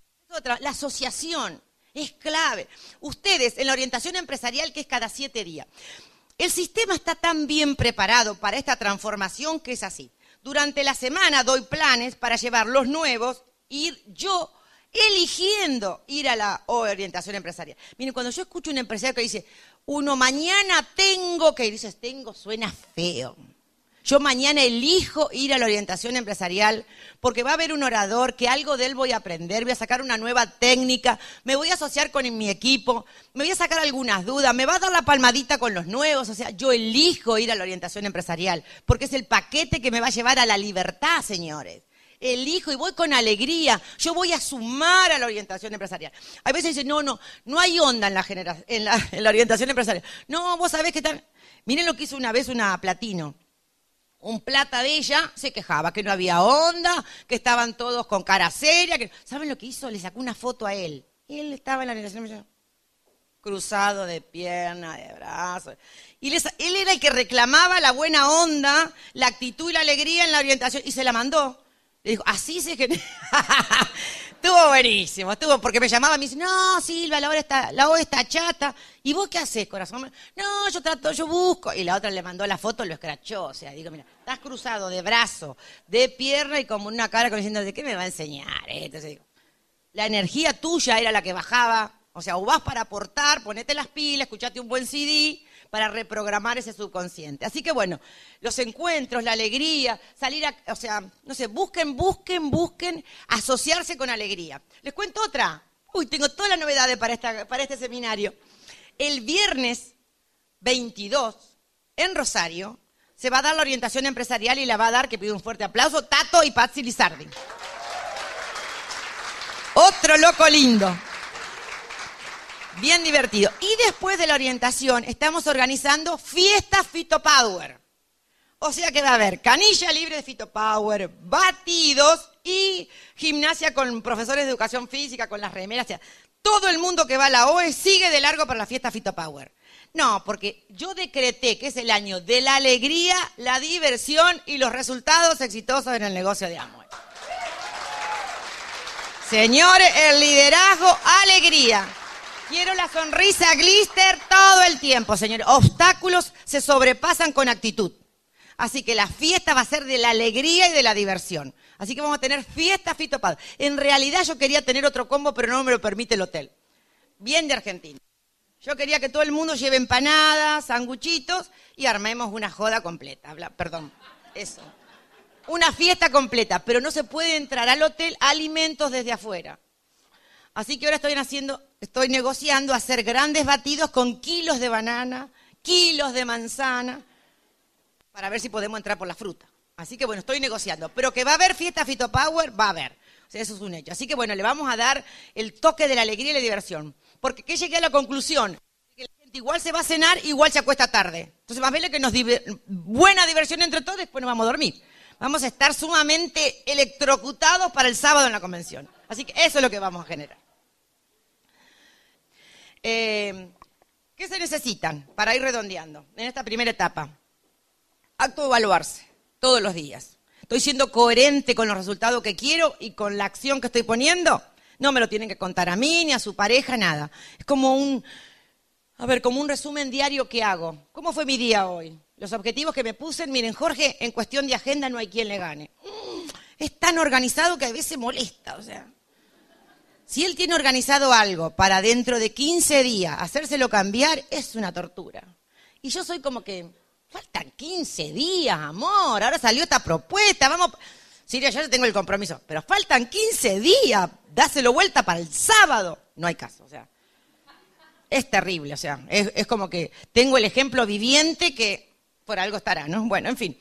la asociación es clave. Ustedes en la orientación empresarial que es cada siete días, el sistema está tan bien preparado para esta transformación que es así. Durante la semana doy planes para llevar los nuevos, ir yo eligiendo ir a la orientación empresarial. Miren, cuando yo escucho un empresario que dice, uno mañana tengo que ir, dices, tengo, suena feo. Yo mañana elijo ir a la orientación empresarial porque va a haber un orador que algo de él voy a aprender, voy a sacar una nueva técnica, me voy a asociar con mi equipo, me voy a sacar algunas dudas, me va a dar la palmadita con los nuevos. O sea, yo elijo ir a la orientación empresarial porque es el paquete que me va a llevar a la libertad, señores elijo y voy con alegría. Yo voy a sumar a la orientación empresarial. A veces dicen, no, no, no hay onda en la, en la, en la orientación empresarial. No, vos sabés que están... Miren lo que hizo una vez una platino un plata de ella, se quejaba que no había onda, que estaban todos con cara seria. ¿Saben lo que hizo? Le sacó una foto a él. Él estaba en la organización cruzado de pierna, de brazos. Y él era el que reclamaba la buena onda, la actitud y la alegría en la orientación. Y se la mandó. Le dijo, así se genera. estuvo buenísimo, estuvo, porque me llamaba y me dice, no, Silva, la hora está, la hora está chata. ¿Y vos qué haces, corazón? No, yo trato, yo busco. Y la otra le mandó la foto, lo escrachó. O sea, digo, mira, estás cruzado de brazo, de pierna y como una cara como diciendo, ¿de qué me va a enseñar? Entonces digo, la energía tuya era la que bajaba. O sea, o vas para aportar, ponete las pilas, escuchate un buen CD para reprogramar ese subconsciente. Así que bueno, los encuentros, la alegría, salir a, o sea, no sé, busquen, busquen, busquen asociarse con alegría. Les cuento otra. Uy, tengo todas las novedades para, esta, para este seminario. El viernes 22, en Rosario, se va a dar la orientación empresarial y la va a dar, que pido un fuerte aplauso, Tato y Patsy Lizardi. Otro loco lindo. Bien divertido. Y después de la orientación estamos organizando fiesta Fitopower. O sea que va a haber canilla libre de Fitopower, batidos y gimnasia con profesores de educación física, con las remeras. Todo el mundo que va a la OE sigue de largo para la fiesta Fitopower. No, porque yo decreté que es el año de la alegría, la diversión y los resultados exitosos en el negocio de Amway. Señores, el liderazgo, alegría. Quiero la sonrisa glister todo el tiempo, señores. Obstáculos se sobrepasan con actitud. Así que la fiesta va a ser de la alegría y de la diversión. Así que vamos a tener fiesta fitopad. En realidad yo quería tener otro combo, pero no me lo permite el hotel. Bien de Argentina. Yo quería que todo el mundo lleve empanadas, sanguchitos y armemos una joda completa. perdón, eso. Una fiesta completa, pero no se puede entrar al hotel alimentos desde afuera. Así que ahora estoy haciendo, estoy negociando hacer grandes batidos con kilos de banana, kilos de manzana, para ver si podemos entrar por la fruta. Así que bueno, estoy negociando. Pero que va a haber fiesta Fitopower, va a haber. O sea, eso es un hecho. Así que bueno, le vamos a dar el toque de la alegría y la diversión. Porque que llegué a la conclusión que la gente igual se va a cenar, igual se acuesta tarde. Entonces, más vale que nos buena diversión entre todos, después nos vamos a dormir. Vamos a estar sumamente electrocutados para el sábado en la convención. Así que eso es lo que vamos a generar. Eh, ¿Qué se necesitan para ir redondeando en esta primera etapa? Acto de evaluarse todos los días. ¿Estoy siendo coherente con los resultados que quiero y con la acción que estoy poniendo? No me lo tienen que contar a mí, ni a su pareja, nada. Es como un, a ver, como un resumen diario que hago. ¿Cómo fue mi día hoy? Los objetivos que me puse, miren, Jorge, en cuestión de agenda no hay quien le gane. Es tan organizado que a veces molesta, o sea. Si él tiene organizado algo para dentro de 15 días hacérselo cambiar, es una tortura. Y yo soy como que, faltan 15 días, amor, ahora salió esta propuesta, vamos... Siria, yo ya tengo el compromiso, pero faltan 15 días, dáselo vuelta para el sábado. No hay caso, o sea, es terrible, o sea, es, es como que tengo el ejemplo viviente que por algo estará, ¿no? Bueno, en fin.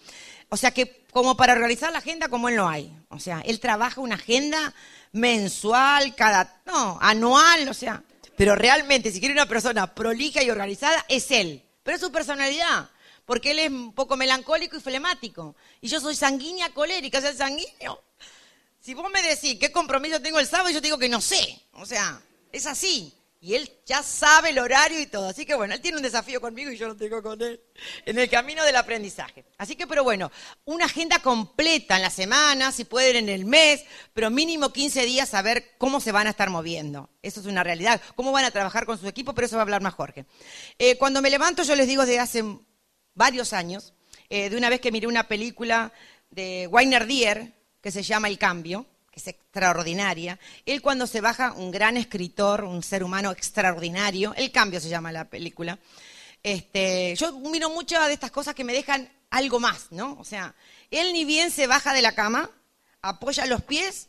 O sea que como para organizar la agenda como él no hay. O sea, él trabaja una agenda mensual, cada, no, anual, o sea. Pero realmente, si quiere una persona prolija y organizada, es él. Pero es su personalidad, porque él es un poco melancólico y flemático. Y yo soy sanguínea colérica, o sea, sanguíneo. Si vos me decís qué compromiso tengo el sábado, yo te digo que no sé. O sea, es así. Y él ya sabe el horario y todo. Así que bueno, él tiene un desafío conmigo y yo lo tengo con él en el camino del aprendizaje. Así que, pero bueno, una agenda completa en la semana, si pueden en el mes, pero mínimo 15 días a ver cómo se van a estar moviendo. Eso es una realidad. Cómo van a trabajar con su equipo, pero eso va a hablar más Jorge. Eh, cuando me levanto, yo les digo desde hace varios años, eh, de una vez que miré una película de Weiner Dier que se llama El Cambio es extraordinaria. Él cuando se baja, un gran escritor, un ser humano extraordinario, El Cambio se llama la película. Este, yo miro muchas de estas cosas que me dejan algo más, ¿no? O sea, él ni bien se baja de la cama, apoya los pies,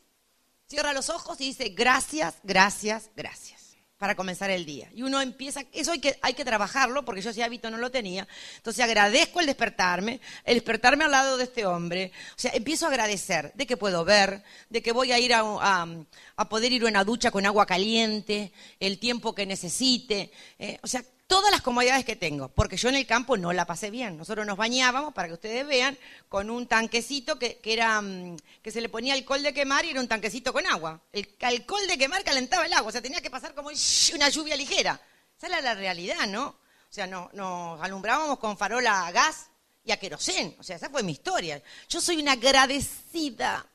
cierra los ojos y dice, gracias, gracias, gracias para comenzar el día. Y uno empieza, eso hay que, hay que trabajarlo, porque yo ese hábito no lo tenía. Entonces agradezco el despertarme, el despertarme al lado de este hombre. O sea, empiezo a agradecer de que puedo ver, de que voy a ir a, a, poder ir a una ducha con agua caliente, el tiempo que necesite. Eh, o sea, todas las comodidades que tengo, porque yo en el campo no la pasé bien. Nosotros nos bañábamos, para que ustedes vean, con un tanquecito que, era, mm, que se le ponía alcohol de quemar y era un tanquecito con agua. El alcohol de quemar calentaba el agua, o sea, tenía que pasar como una lluvia ligera. Esa era la realidad, ¿no? O sea, no, nos alumbrábamos con farola a gas y a querosén. O sea, esa fue mi historia. Yo soy una agradecida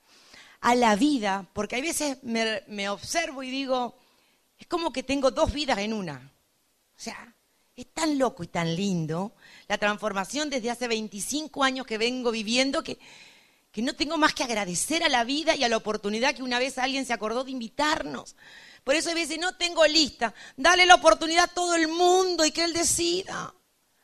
a la vida, porque hay veces me, me observo y digo, es como que tengo dos vidas en una. O sea, es tan loco y tan lindo la transformación desde hace 25 años que vengo viviendo que, que no tengo más que agradecer a la vida y a la oportunidad que una vez alguien se acordó de invitarnos. Por eso a veces no tengo lista. Dale la oportunidad a todo el mundo y que él decida.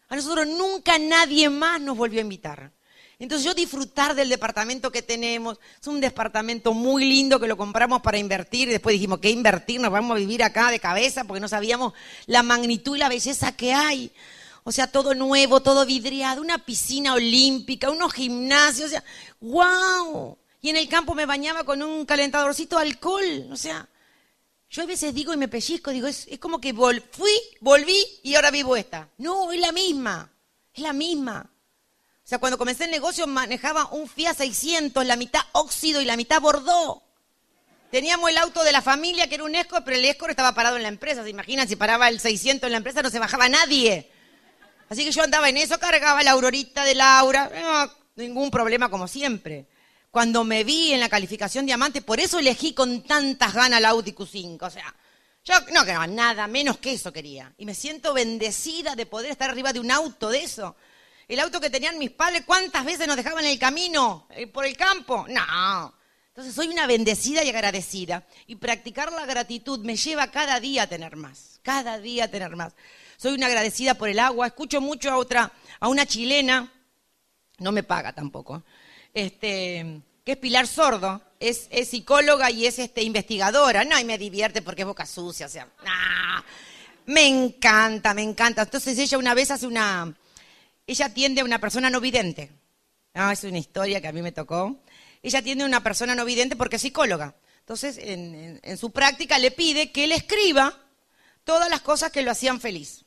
A nosotros nunca nadie más nos volvió a invitar. Entonces yo disfrutar del departamento que tenemos, es un departamento muy lindo que lo compramos para invertir, y después dijimos que invertir, nos vamos a vivir acá de cabeza porque no sabíamos la magnitud y la belleza que hay. O sea, todo nuevo, todo vidriado, una piscina olímpica, unos gimnasios, o sea, wow. Y en el campo me bañaba con un calentadorcito de alcohol, o sea, yo a veces digo y me pellizco, digo, es, es como que fui, volví y ahora vivo esta. No, es la misma, es la misma. O sea, cuando comencé el negocio manejaba un Fiat 600, la mitad óxido y la mitad bordó. Teníamos el auto de la familia que era un Escort, pero el Escort estaba parado en la empresa. ¿Se imaginan? Si paraba el 600 en la empresa no se bajaba nadie. Así que yo andaba en eso, cargaba la aurorita de Laura. No, ningún problema como siempre. Cuando me vi en la calificación diamante, por eso elegí con tantas ganas el Audi Q5. O sea, yo no quería nada, menos que eso quería. Y me siento bendecida de poder estar arriba de un auto de eso. El auto que tenían mis padres, ¿cuántas veces nos dejaban en el camino, eh, por el campo? No. Entonces soy una bendecida y agradecida. Y practicar la gratitud me lleva cada día a tener más, cada día a tener más. Soy una agradecida por el agua. Escucho mucho a otra, a una chilena, no me paga tampoco, este, que es Pilar Sordo, es, psicóloga y es este, investigadora. No, y me divierte porque es boca sucia, o sea, me encanta, me encanta. Entonces ella una vez hace una, ella atiende a una persona no vidente. Ah, es una historia que a mí me tocó. Ella atiende a una persona no vidente porque es psicóloga. Entonces, en, su práctica le pide que él escriba todas las cosas que lo hacían feliz.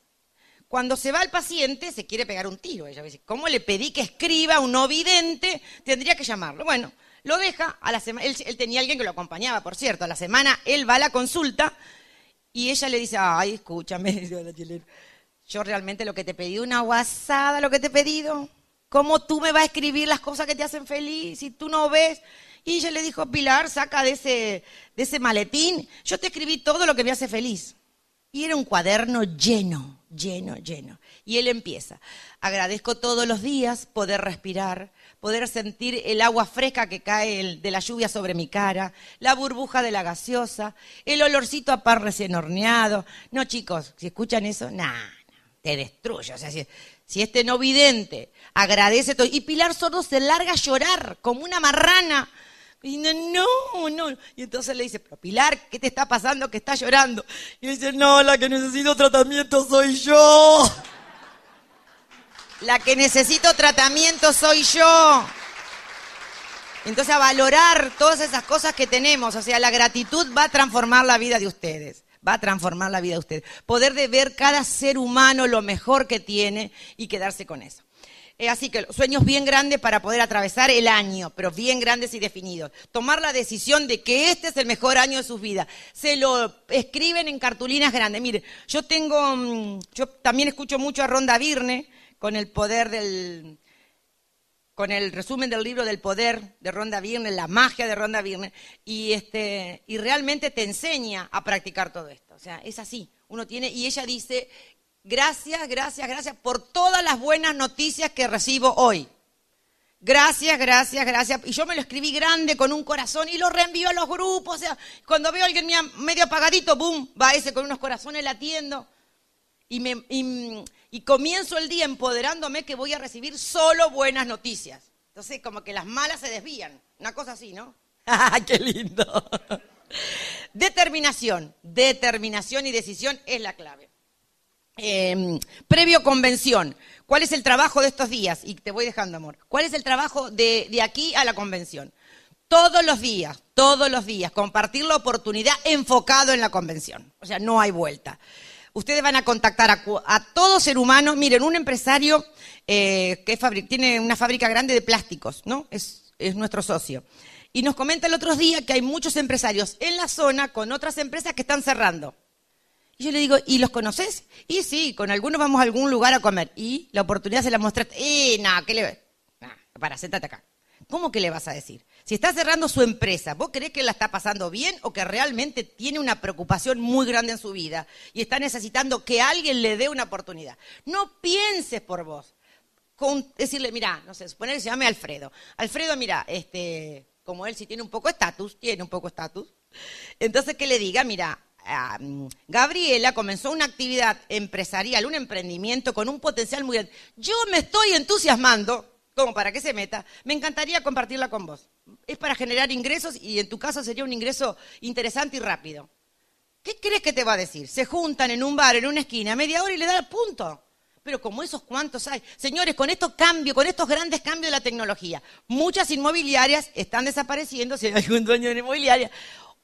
Cuando se va el paciente, se quiere pegar un tiro. Ella dice, ¿cómo le pedí que escriba a un no vidente? Tendría que llamarlo. Bueno, lo deja, a la semana, él, él, tenía alguien que lo acompañaba, por cierto. A la semana él va a la consulta y ella le dice, ay, escúchame, dice la chilena yo realmente lo que te pedido, una guasada lo que te he pedido. ¿Cómo tú me vas a escribir las cosas que te hacen feliz si tú no ves? Y ella le dijo, Pilar, saca de ese, de ese maletín, yo te escribí todo lo que me hace feliz. Y era un cuaderno lleno, lleno, lleno. Y él empieza, agradezco todos los días poder respirar, poder sentir el agua fresca que cae de la lluvia sobre mi cara, la burbuja de la gaseosa, el olorcito a pan recién horneado. No, chicos, si escuchan eso, nada te destruye. O sea, si, este no vidente agradece todo. Y Pilar Sordo se larga a llorar como una marrana. Y no, no. Y entonces le dice, pero Pilar, ¿qué te está pasando que está llorando? Y dice, no, la que necesito tratamiento soy yo. La que necesito tratamiento soy yo. Entonces a valorar todas esas cosas que tenemos, o sea, la gratitud va a transformar la vida de ustedes va a transformar la vida de ustedes. Poder de ver cada ser humano lo mejor que tiene y quedarse con eso. Eh, así que sueños bien grandes para poder atravesar el año, pero bien grandes y definidos. Tomar la decisión de que este es el mejor año de sus vidas. Se lo escriben en cartulinas grandes. Mire, yo tengo, mm, yo también escucho mucho a Ronda Virne con el poder del, con el resumen del libro del poder de Ronda Virne, la magia de Ronda Virne, y, este, y realmente te enseña a practicar todo esto. O sea, es así. Uno tiene, y ella dice Gracias, gracias, gracias por todas las buenas noticias que recibo hoy. Gracias, gracias, gracias. Y yo me lo escribí grande con un corazón y lo reenvío a los grupos. O sea, cuando veo a alguien medio apagadito, boom, va ese con unos corazones latiendo. Y, me, y, comienzo el día empoderándome que voy a recibir solo buenas noticias. Entonces, como que las malas se desvían. Una cosa así, ¿no? ¡Qué lindo! Determinación. Determinación y decisión es la clave. Em, previo convención. ¿Cuál es el trabajo de estos días? Y te voy dejando, amor. ¿Cuál es el trabajo de, aquí a la convención? Todos los días, todos los días, compartir la oportunidad enfocado en la convención. O sea, no hay vuelta. Ustedes van a contactar a, todo ser humano. Miren, un empresario eh, que tiene una fábrica grande de plásticos, ¿no? Es, es nuestro socio. Y nos comenta el otro día que hay muchos empresarios en la zona con otras empresas que están cerrando. Y yo le digo, ¿y los conoces? Y sí, con algunos vamos a algún lugar a comer. Y la oportunidad se la mostraste. ¡Eh, no! ¿Qué le.? para, sentate acá. ¿Cómo que le vas a decir? Si está cerrando su empresa, ¿vos crees que la está pasando bien o que realmente tiene una preocupación muy grande en su vida y está necesitando que alguien le dé una oportunidad? No pienses por vos. Decirle, mira, no sé, suponer que se llame Alfredo. Alfredo, mira, este, como él sí tiene un poco estatus, tiene un poco estatus. Entonces que le diga, mira, Gabriela comenzó una actividad empresarial, un emprendimiento con un potencial muy grande. Yo me estoy entusiasmando, como para que se meta, me encantaría compartirla con vos. Es para generar ingresos y en tu caso sería un ingreso interesante y rápido. ¿Qué crees que te va a decir? Se juntan en un bar, en una esquina, media hora y le da el punto. Pero como esos cuantos hay. Señores, con estos cambios, con estos grandes cambios de la tecnología, muchas inmobiliarias están desapareciendo, si hay algún dueño de inmobiliaria,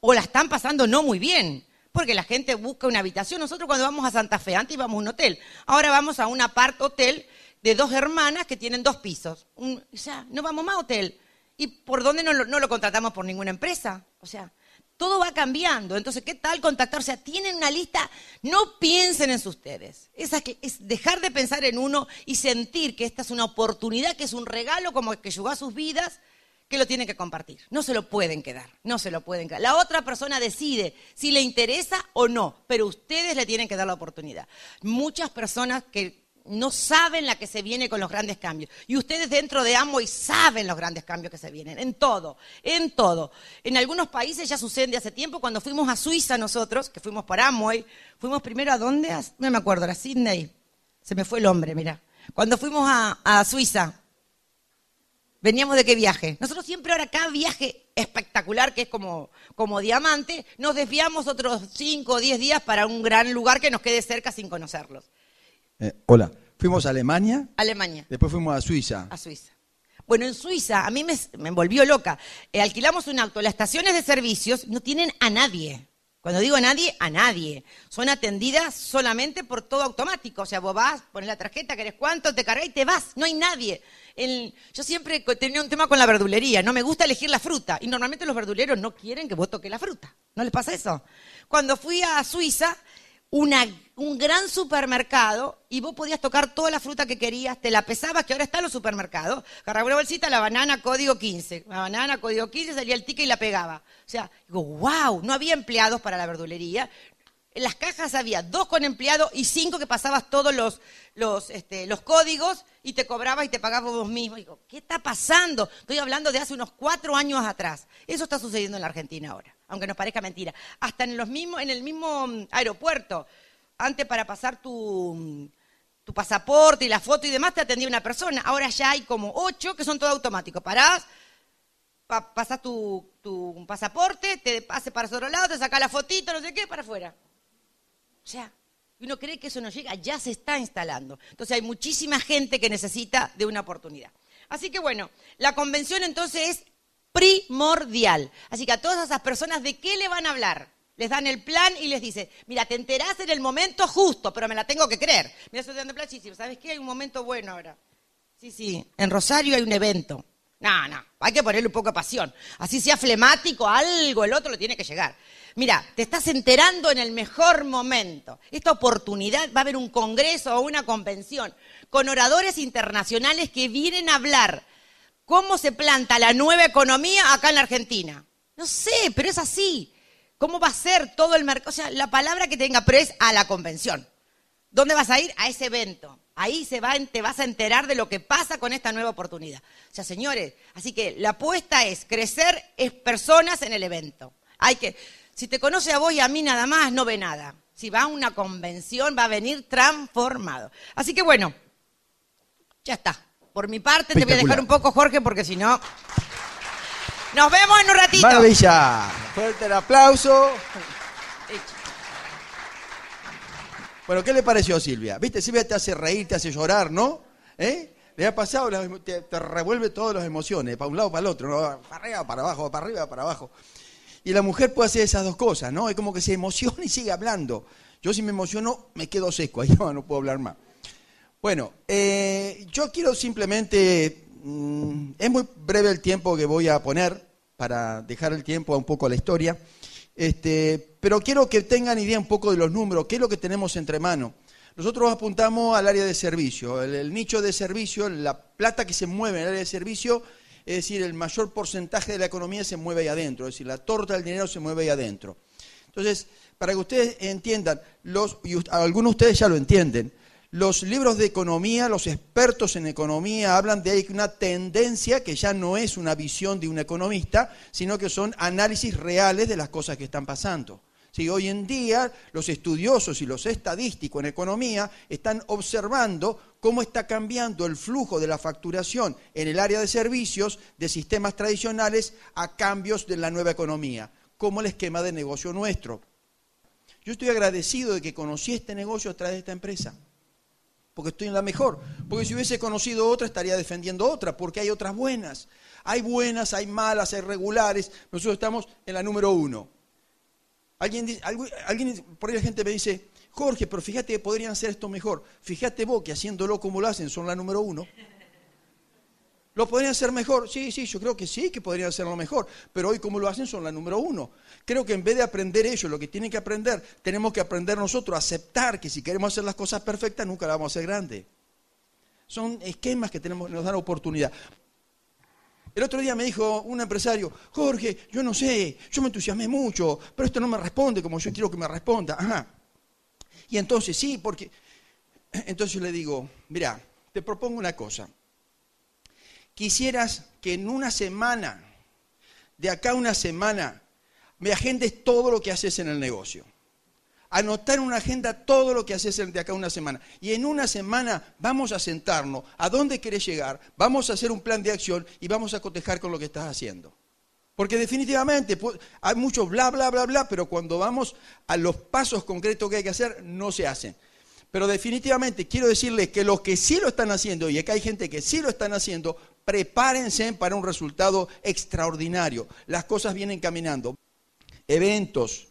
o la están pasando no muy bien porque la gente busca una habitación. Nosotros cuando vamos a Santa Fe, antes íbamos a un hotel, ahora vamos a un apart hotel de dos hermanas que tienen dos pisos. o sea, no vamos más a hotel. ¿Y por dónde no lo, contratamos por ninguna empresa? O sea, todo va cambiando. Entonces, ¿qué tal contactar? O sea, tienen una lista, no piensen en ustedes. Que es dejar de pensar en uno y sentir que esta es una oportunidad, que es un regalo como que llegó a sus vidas que lo tienen que compartir. No se lo pueden quedar, no se lo pueden quedar. La otra persona decide si le interesa o no, pero ustedes le tienen que dar la oportunidad. Muchas personas que no saben la que se viene con los grandes cambios. Y ustedes dentro de Amway saben los grandes cambios que se vienen, en todo, en todo. En algunos países ya suceden de hace tiempo, cuando fuimos a Suiza nosotros, que fuimos para Amway, fuimos primero a dónde? no me acuerdo, a Sydney. Se me fue el hombre, mira. Cuando fuimos a, a Suiza, Veníamos de qué viaje. Nosotros siempre ahora cada viaje espectacular, que es como, como diamante, nos desviamos otros 5 o 10 días para un gran lugar que nos quede cerca sin conocerlos. Eh, hola, fuimos a Alemania. Alemania. Después fuimos a Suiza. A Suiza. Bueno, en Suiza a mí me, me volvió loca. Eh, alquilamos un auto. Las estaciones de servicios no tienen a nadie. Cuando digo a nadie, a nadie. Son atendidas solamente por todo automático. O sea, vos vas, pones la tarjeta, querés cuánto, te cargas y te vas. No hay nadie yo siempre tenía un tema con la verdulería, no me gusta elegir la fruta y normalmente los verduleros no quieren que vos toques la fruta. ¿No les pasa eso? Cuando fui a Suiza, un gran supermercado y vos podías tocar toda la fruta que querías, te la pesabas, que ahora está en los supermercados. Agarraba una bolsita, la banana, código 15. La banana, código 15, salía el ticket y la pegaba. O sea, digo, wow, no había empleados para la verdulería, en las cajas había dos con empleado y cinco que pasabas todos los, los, este, los códigos y te cobrabas y te pagabas vos mismo. digo, ¿qué está pasando? Estoy hablando de hace unos cuatro años atrás. Eso está sucediendo en la Argentina ahora, aunque nos parezca mentira. Hasta en, los mismos, en el mismo mm, aeropuerto, antes para pasar tu, mm, tu pasaporte y la foto y demás, te atendía una persona. Ahora ya hay como ocho que son todo automáticos. Parás, pasas tu, tu pasaporte, te pase para otro lado, te sacas la fotito, no sé qué, para afuera. O sea, uno cree que eso no llega, ya se está instalando. Entonces hay muchísima gente que necesita de una oportunidad. Así que bueno, la convención entonces es primordial. Así que a todas esas personas, ¿de qué le van a hablar? Les dan el plan y les dice, mira, te enterás en el momento justo, pero me la tengo que creer. Mira, estoy dando plan, ¿sabes qué? Hay un momento bueno ahora. Sí, sí, en Rosario hay un evento. No, no, hay que ponerle un poco de pasión. Así sea flemático, algo, el otro le tiene que llegar. Mira, te estás enterando en el mejor momento. Esta oportunidad va a haber un congreso o una convención con oradores internacionales que vienen a hablar cómo se planta la nueva economía acá en la Argentina. No sé, pero es así. ¿Cómo va a ser todo el mercado? O sea, la palabra que tenga, pero es a la convención. ¿Dónde vas a ir? A ese evento. Ahí se va, te vas a enterar de lo que pasa con esta nueva oportunidad. O sea, señores, así que la apuesta es crecer es personas en el evento. Hay que, si te conoce a vos y a mí nada más, no ve nada. Si va a una convención, va a venir transformado. Así que bueno, ya está. Por mi parte, te voy a dejar un poco, Jorge, porque si no. Nos vemos en un ratito. Maravilla. Fuerte el aplauso. Bueno, ¿qué le pareció Silvia? ¿Viste? Silvia te hace reír, te hace llorar, ¿no? ¿Eh? Le ha pasado, te, revuelve todas las emociones, para un lado, para el otro, ¿no? para arriba, para abajo, para arriba, para abajo. Y la mujer puede hacer esas dos cosas, ¿no? Es como que se emociona y sigue hablando. Yo si me emociono, me quedo seco, ahí no, puedo hablar más. Bueno, eh, yo quiero simplemente, mm, es muy breve el tiempo que voy a poner para dejar el tiempo un poco a la historia. Este, pero quiero que tengan idea un poco de los números, qué es lo que tenemos entre manos. Nosotros apuntamos al área de servicio, el, nicho de servicio, la plata que se mueve en el área de servicio, es decir, el mayor porcentaje de la economía se mueve ahí adentro, es decir, la torta del dinero se mueve ahí adentro. Entonces, para que ustedes entiendan, los, y algunos de ustedes ya lo entienden, los libros de economía, los expertos en economía hablan de una tendencia que ya no es una visión de un economista, sino que son análisis reales de las cosas que están pasando. hoy en día los estudiosos y los estadísticos en economía están observando cómo está cambiando el flujo de la facturación en el área de servicios de sistemas tradicionales a cambios de la nueva economía, como el esquema de negocio nuestro. Yo estoy agradecido de que conocí este negocio a través de esta empresa porque estoy en la mejor. Porque si hubiese conocido otra, estaría defendiendo otra, porque hay otras buenas. Hay buenas, hay malas, hay regulares. Nosotros estamos en la número uno. Alguien, alguien por ahí la gente me dice, Jorge, pero fíjate que podrían hacer esto mejor. Fíjate vos que haciéndolo como lo hacen son la número uno. ¿Lo podrían hacer mejor? Sí, sí, yo creo que sí, que podrían hacerlo mejor. Pero hoy como lo hacen son la número uno. Creo que en vez de aprender ellos lo que tienen que aprender, tenemos que aprender nosotros a aceptar que si queremos hacer las cosas perfectas, nunca las vamos a hacer grandes. Son esquemas que tenemos, nos dan oportunidad. El otro día me dijo un empresario, Jorge, yo no sé, yo me entusiasmé mucho, pero esto no me responde como yo quiero que me responda. Ajá. Y entonces, sí, porque... Entonces le digo, mira, te propongo una cosa quisieras que en una semana, de acá a una semana, me agendes todo lo que haces en el negocio. Anotar en una agenda todo lo que haces de acá a una semana. Y en una semana vamos a sentarnos a dónde querés llegar, vamos a hacer un plan de acción y vamos a cotejar con lo que estás haciendo. Porque definitivamente hay mucho bla, bla, bla, bla, pero cuando vamos a los pasos concretos que hay que hacer, no se hacen. Pero definitivamente quiero decirles que los que sí lo están haciendo, y acá hay gente que sí lo están haciendo, prepárense para un resultado extraordinario. Las cosas vienen caminando. Eventos.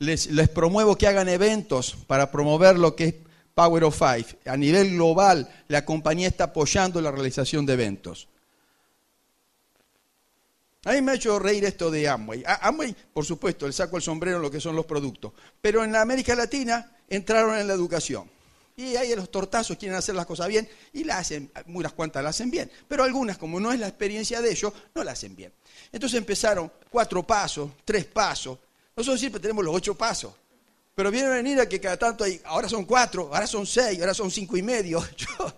Les, promuevo que hagan eventos para promover lo que es Power of Five. A nivel global, la compañía está apoyando la realización de eventos. A mí me ha hecho reír esto de Amway. Amway, por supuesto, el saco el sombrero en lo que son los productos. Pero en América Latina entraron en la educación. Y ahí los tortazos quieren hacer las cosas bien y la hacen, unas cuantas la hacen bien, pero algunas, como no es la experiencia de ellos, no la hacen bien. Entonces empezaron cuatro pasos, tres pasos. Nosotros siempre tenemos los ocho pasos, pero viene a venir a que cada tanto hay, ahora son cuatro, ahora son seis, ahora son cinco y medio.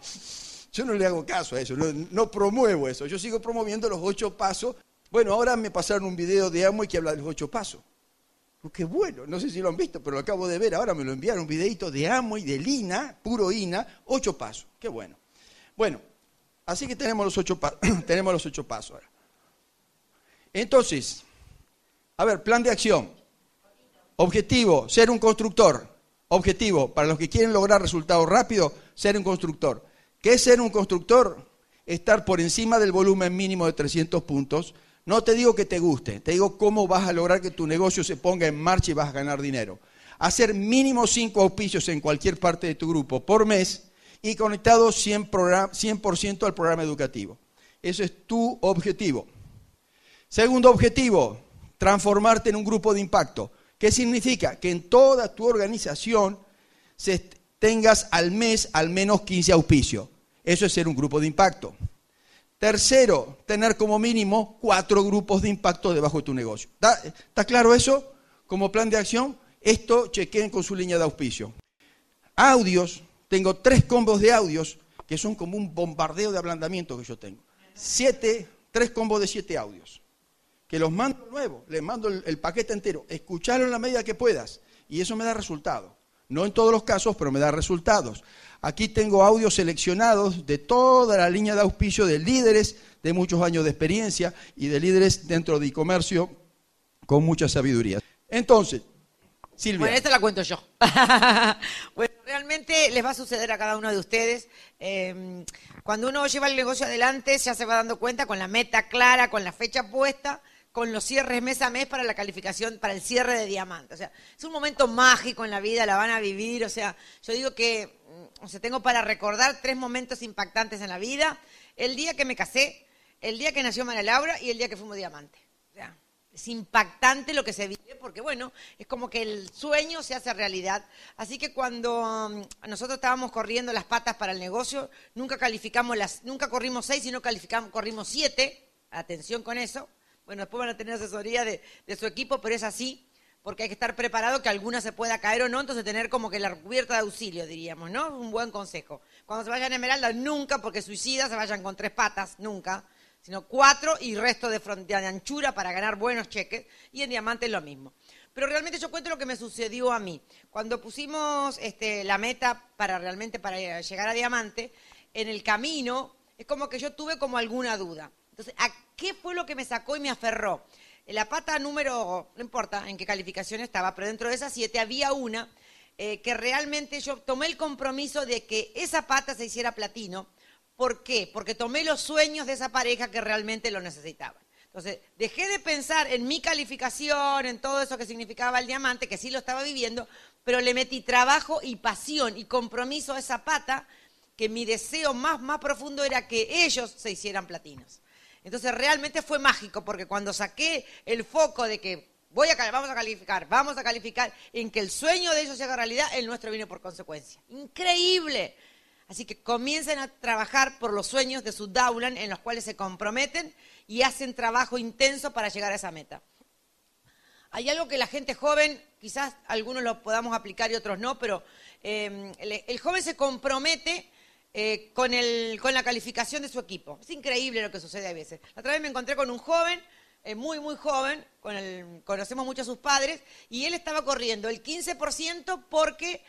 Yo, no le hago caso a eso, no, no, promuevo eso, yo sigo promoviendo los ocho pasos. Bueno, ahora me pasaron un video de Amo y que habla de los ocho pasos. Qué bueno, no sé si lo han visto, pero lo acabo de ver, ahora me lo enviaron, un videito de Amo y de Lina, puro Ina, ocho pasos, qué bueno. Bueno, así que tenemos los ocho, tenemos los ocho pasos ahora. Entonces, a ver, plan de acción. Objetivo, ser un constructor. Objetivo, para los que quieren lograr resultados rápidos, ser un constructor. ¿Qué es ser un constructor? Estar por encima del volumen mínimo de 300 puntos, no te digo que te guste, te digo cómo vas a lograr que tu negocio se ponga en marcha y vas a ganar dinero. Hacer mínimo cinco auspicios en cualquier parte de tu grupo por mes y conectado 100%, al programa educativo. Ese es tu objetivo. Segundo objetivo, transformarte en un grupo de impacto. ¿Qué significa? Que en toda tu organización tengas al mes al menos 15 auspicios. Eso es ser un grupo de impacto. Tercero, tener como mínimo cuatro grupos de impacto debajo de tu negocio. ¿Está, claro eso? Como plan de acción, esto chequeen con su línea de auspicio. Audios, tengo tres combos de audios que son como un bombardeo de ablandamiento que yo tengo. Siete, tres combos de siete audios. Que los mando nuevo, les mando el, paquete entero. Escucharlo en la medida que puedas. Y eso me da resultados. No en todos los casos, pero me da resultados. Aquí tengo audios seleccionados de toda la línea de auspicio de líderes de muchos años de experiencia y de líderes dentro de e-comercio con mucha sabiduría. Entonces, Silvia. Bueno, esta la cuento yo. bueno, realmente les va a suceder a cada uno de ustedes. Em, cuando uno lleva el negocio adelante, ya se va dando cuenta con la meta clara, con la fecha puesta, con los cierres mes a mes para la calificación, para el cierre de diamante. O sea, es un momento mágico en la vida, la van a vivir. O sea, yo digo que o sea, tengo para recordar tres momentos impactantes en la vida. El día que me casé, el día que nació María Laura y el día que fuimos diamante. O sea, es impactante lo que se vive porque, bueno, es como que el sueño se hace realidad. Así que cuando mm, nosotros estábamos corriendo las patas para el negocio, nunca calificamos las, nunca corrimos seis, sino calificamos, corrimos siete. Atención con eso. Bueno, después van a tener asesoría de su equipo, pero es así porque hay que estar preparado que alguna se pueda caer o no, entonces tener como que la cubierta de auxilio, diríamos, ¿no? Un buen consejo. Cuando se vayan a Esmeralda, nunca, porque suicidas, se vayan con tres patas, nunca, sino cuatro y resto de, de anchura para ganar buenos cheques, y en Diamante lo mismo. Pero realmente yo cuento lo que me sucedió a mí. Cuando pusimos este, la meta para realmente para llegar a Diamante, en el camino es como que yo tuve como alguna duda. Entonces, ¿a qué fue lo que me sacó y me aferró? La pata número, no importa en qué calificación estaba, pero dentro de esas siete había una eh, que realmente yo tomé el compromiso de que esa pata se hiciera platino. ¿Por qué? Porque tomé los sueños de esa pareja que realmente lo necesitaban. Entonces, dejé de pensar en mi calificación, en todo eso que significaba el diamante, que sí lo estaba viviendo, pero le metí trabajo y pasión y compromiso a esa pata, que mi deseo más, más profundo era que ellos se hicieran platinos. Entonces realmente fue mágico, porque cuando saqué el foco de que voy a, vamos a calificar, vamos a calificar, en que el sueño de ellos se haga realidad, el nuestro vino por consecuencia. Increíble. Así que comiencen a trabajar por los sueños de su Daulan, en los cuales se comprometen y hacen trabajo intenso para llegar a esa meta. Hay algo que la gente joven, quizás algunos lo podamos aplicar y otros no, pero eh, el joven se compromete eh, con, el, con la calificación de su equipo. Es increíble lo que sucede a veces. La otra vez me encontré con un joven, eh, muy, muy joven, con el, conocemos mucho a sus padres, y él estaba corriendo el 15% porque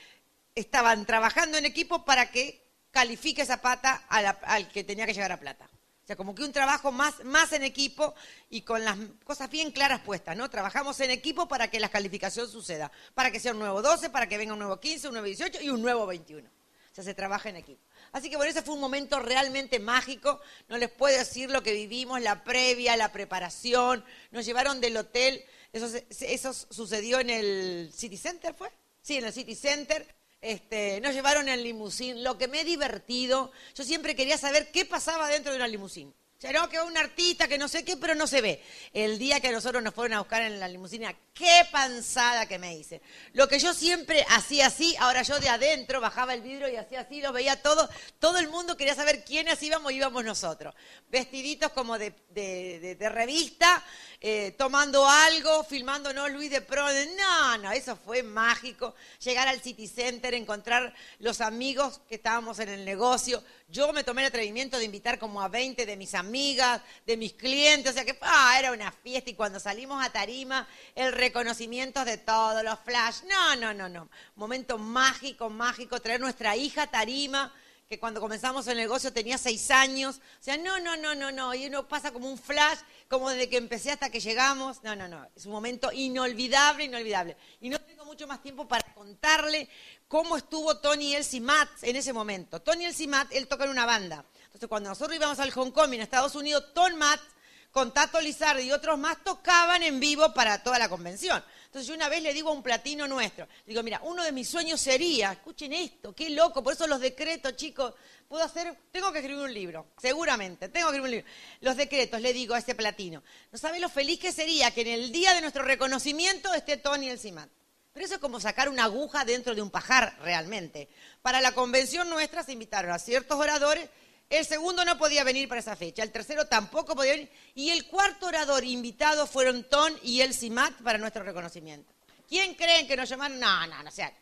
estaban trabajando en equipo para que califique esa pata al que tenía que llegar a plata. O sea, como que un trabajo más, más en equipo y con las cosas bien claras puestas, ¿no? Trabajamos en equipo para que la calificación suceda, para que sea un nuevo 12, para que venga un nuevo 15, un nuevo 18 y un nuevo 21. O sea, se trabaja en equipo. Así que bueno, ese fue un momento realmente mágico. No les puedo decir lo que vivimos, la previa, la preparación. Nos llevaron del hotel. Eso, sucedió en el City Center, ¿fue? Sí, en el City Center. Este, nos llevaron en limusín. Lo que me he divertido. Yo siempre quería saber qué pasaba dentro de una limusín. Sea, no, que un artista, que no sé qué, pero no se ve. El día que nosotros nos fueron a buscar en la limusina, qué panzada que me hice. Lo que yo siempre hacía así, ahora yo de adentro bajaba el vidrio y hacía así, lo veía todo. Todo el mundo quería saber quiénes íbamos, íbamos nosotros. Vestiditos como de, revista, eh, tomando algo, filmando, no, Luis de Pro. No, no, eso fue mágico. Llegar al City Center, encontrar los amigos que estábamos en el negocio. Yo me tomé el atrevimiento de invitar como a 20 de mis amigas, de mis clientes, o sea que era una fiesta y cuando salimos a Tarima, el reconocimiento de todos los flash. No, no, no, no. Momento mágico, mágico, traer nuestra hija Tarima, que cuando comenzamos el negocio tenía seis años. O sea, no, no, no, no, no. Y uno pasa como un flash, como desde que empecé hasta que llegamos. No, no, no. Es un momento inolvidable, inolvidable. Y no tengo mucho más tiempo para contarle cómo estuvo Tony Elsie Matt en ese momento. Tony Elsie Matt, él toca en una banda. Entonces, cuando nosotros íbamos al Hong Kong en Estados Unidos, Tom Matt con Tato Lizardi y otros más tocaban en vivo para toda la convención. Entonces yo una vez le digo a un platino nuestro, digo, mira, uno de mis sueños sería, escuchen esto, qué loco, por eso los decretos, chicos, puedo hacer, tengo que escribir un libro, seguramente, tengo que escribir un libro. Los decretos, le digo a ese platino, no sabe lo feliz que sería que en el día de nuestro reconocimiento esté Tony el Cimat. Pero eso es como sacar una aguja dentro de un pajar, realmente. Para la convención nuestra se invitaron a ciertos oradores el segundo no podía venir para esa fecha, el tercero tampoco podía venir, y el cuarto orador invitado fueron Ton y El Simat para nuestro reconocimiento. ¿Quién creen que nos llamaron? No, no, no, o sea,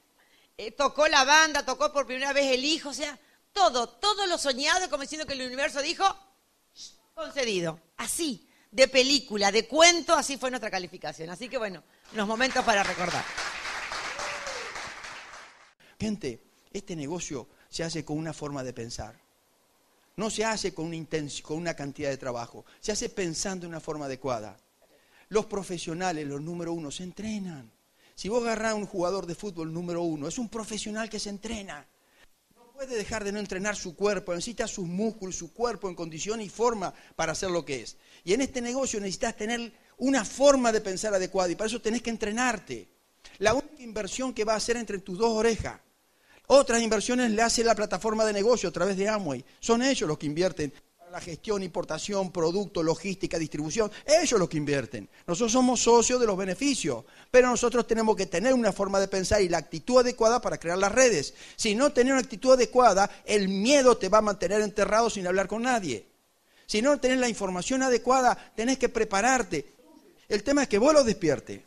eh, tocó la banda, tocó por primera vez el hijo, o sea, todo, todo lo soñado, como diciendo que el universo dijo, concedido, así, de película, de cuento, así fue nuestra calificación. Así que bueno, unos momentos para recordar. Gente, este negocio se hace con una forma de pensar. No se hace con una, con una cantidad de trabajo, se hace pensando de una forma adecuada. Los profesionales, los número uno, se entrenan. Si vos agarrás a un jugador de fútbol número uno, es un profesional que se entrena. Puede dejar de no entrenar su cuerpo, necesita sus músculos, su cuerpo en condición y forma para hacer lo que es. Y en este negocio necesitas tener una forma de pensar adecuada y para eso tenés que entrenarte. La única inversión que va a hacer entre tus dos orejas otras inversiones le hace la plataforma de negocio a través de Amway. Son ellos los que invierten la gestión, importación, producto, logística, distribución. Ellos los que invierten. Nosotros somos socios de los beneficios, pero nosotros tenemos que tener una forma de pensar y la actitud adecuada para crear las redes. Si no tenés una actitud adecuada, el miedo te va a mantener enterrado sin hablar con nadie. Si no tenés la información adecuada, tenés que prepararte. El tema es que vos lo despiertes.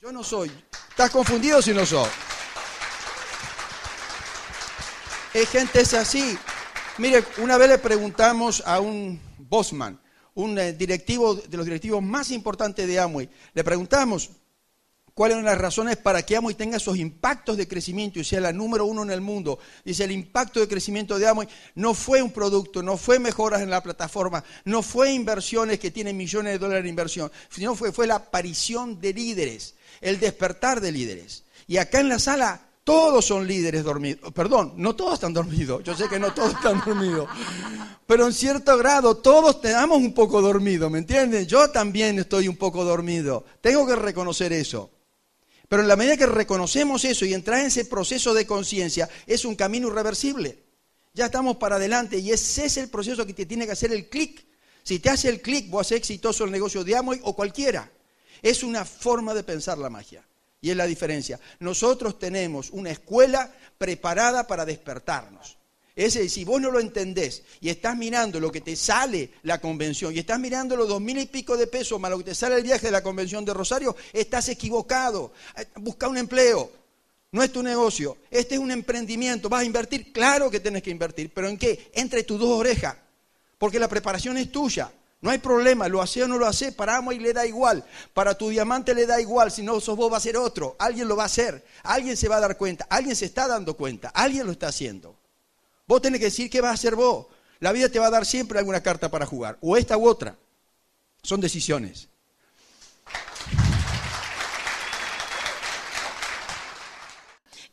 Yo no soy. ¿Estás confundido si no soy? Hay gente es así. Mire, una vez le preguntamos a un Bosman, un eh, directivo de los directivos más importantes de Amway, le preguntamos cuáles eran las razones para que Amway tenga esos impactos de crecimiento y sea la número uno en el mundo. Dice, el impacto de crecimiento de Amway no fue un producto, no fue mejoras en la plataforma, no fue inversiones que tienen millones de dólares de inversión, sino fue, fue la aparición de líderes, el despertar de líderes. Y acá en la sala todos son líderes dormidos. Perdón, no todos están dormidos. Yo sé que no todos están dormidos. Pero en cierto grado todos tenemos un poco dormido, ¿me entienden? Yo también estoy un poco dormido. Tengo que reconocer eso. Pero en la medida que reconocemos eso y entrar en ese proceso de conciencia, es un camino irreversible. Ya estamos para adelante y ese es el proceso que te tiene que hacer el clic. Si te hace el clic, vos haces exitoso el negocio de Amway o cualquiera. Es una forma de pensar la magia. Y es la diferencia. Nosotros tenemos una escuela preparada para despertarnos. Es decir, si vos no lo entendés y estás mirando lo que te sale la convención y estás mirando los dos mil y pico de pesos más lo que te sale el viaje de la convención de Rosario, estás equivocado. Busca un empleo. No es tu negocio. Este es un emprendimiento. ¿Vas a invertir? Claro que tienes que invertir. ¿Pero en qué? Entre tus dos orejas. Porque la preparación es tuya. No hay problema, lo hace o no lo hace, para y le da igual, para tu diamante le da igual, si no sos vos va a ser otro, alguien lo va a hacer, alguien se va a dar cuenta, alguien se está dando cuenta, alguien lo está haciendo. Vos tenés que decir qué vas a hacer vos. La vida te va a dar siempre alguna carta para jugar, o esta u otra. Son decisiones.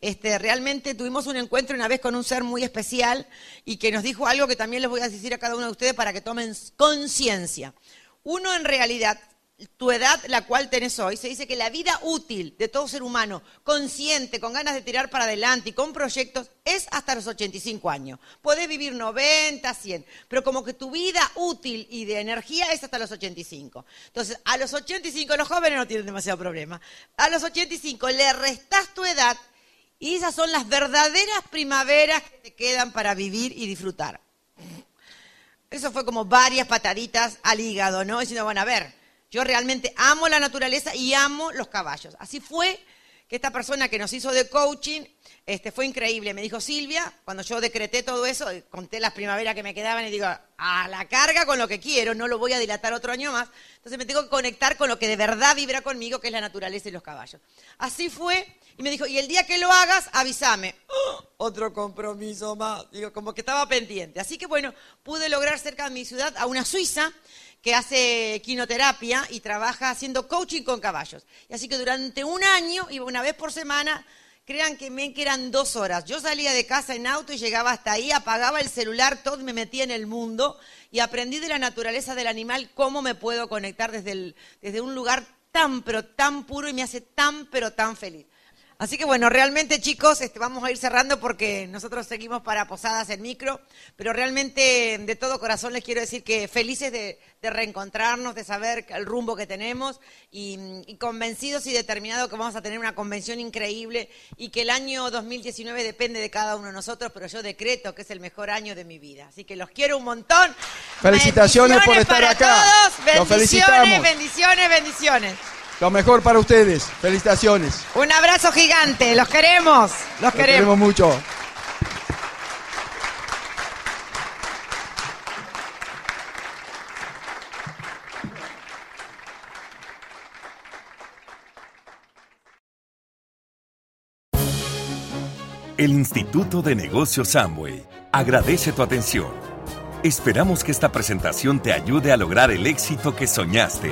Este, realmente tuvimos un encuentro una vez con un ser muy especial y que nos dijo algo que también les voy a decir a cada uno de ustedes para que tomen conciencia. Uno en realidad, tu edad, la cual tenés hoy, se dice que la vida útil de todo ser humano, consciente, con ganas de tirar para adelante y con proyectos, es hasta los 85 años. Podés vivir 90, 100, pero como que tu vida útil y de energía es hasta los 85. Entonces, a los 85, los jóvenes no tienen demasiado problema. A los 85 le restás tu edad y esas son las verdaderas primaveras que te quedan para vivir y disfrutar. Eso fue como varias pataditas al hígado, ¿no? Diciendo, bueno, a ver, yo realmente amo la naturaleza y amo los caballos. Así fue que esta persona que nos hizo de coaching este, fue increíble. Me dijo Silvia, cuando yo decreté todo eso, conté las primaveras que me quedaban y digo, a la carga con lo que quiero, no lo voy a dilatar otro año más. Entonces me tengo que conectar con lo que de verdad vibra conmigo, que es la naturaleza y los caballos. Así fue y me dijo, y el día que lo hagas, avísame. Otro compromiso más. Digo, como que estaba pendiente. Así que bueno, pude lograr cerca de mi ciudad a una suiza que hace quinoterapia y trabaja haciendo coaching con caballos. Y así que durante un año, iba una vez por semana, Crean que me eran dos horas. Yo salía de casa en auto y llegaba hasta ahí, apagaba el celular, todo me metía en el mundo y aprendí de la naturaleza del animal cómo me puedo conectar desde, el, desde un lugar tan, pero tan puro y me hace tan, pero tan feliz. Así que bueno, realmente chicos, este, vamos a ir cerrando porque nosotros seguimos para Posadas en micro, pero realmente de todo corazón les quiero decir que felices de, reencontrarnos, de saber el rumbo que tenemos y, convencidos y determinados que vamos a tener una convención increíble y que el año 2019 depende de cada uno de nosotros, pero yo decreto que es el mejor año de mi vida. Así que los quiero un montón. Felicitaciones por estar acá. Todos. Bendiciones, bendiciones, bendiciones. Lo mejor para ustedes. Felicitaciones. Un abrazo gigante. Los queremos. Los, queremos. queremos mucho. El Instituto de Negocios Amway agradece tu atención. Esperamos que esta presentación te ayude a lograr el éxito que soñaste.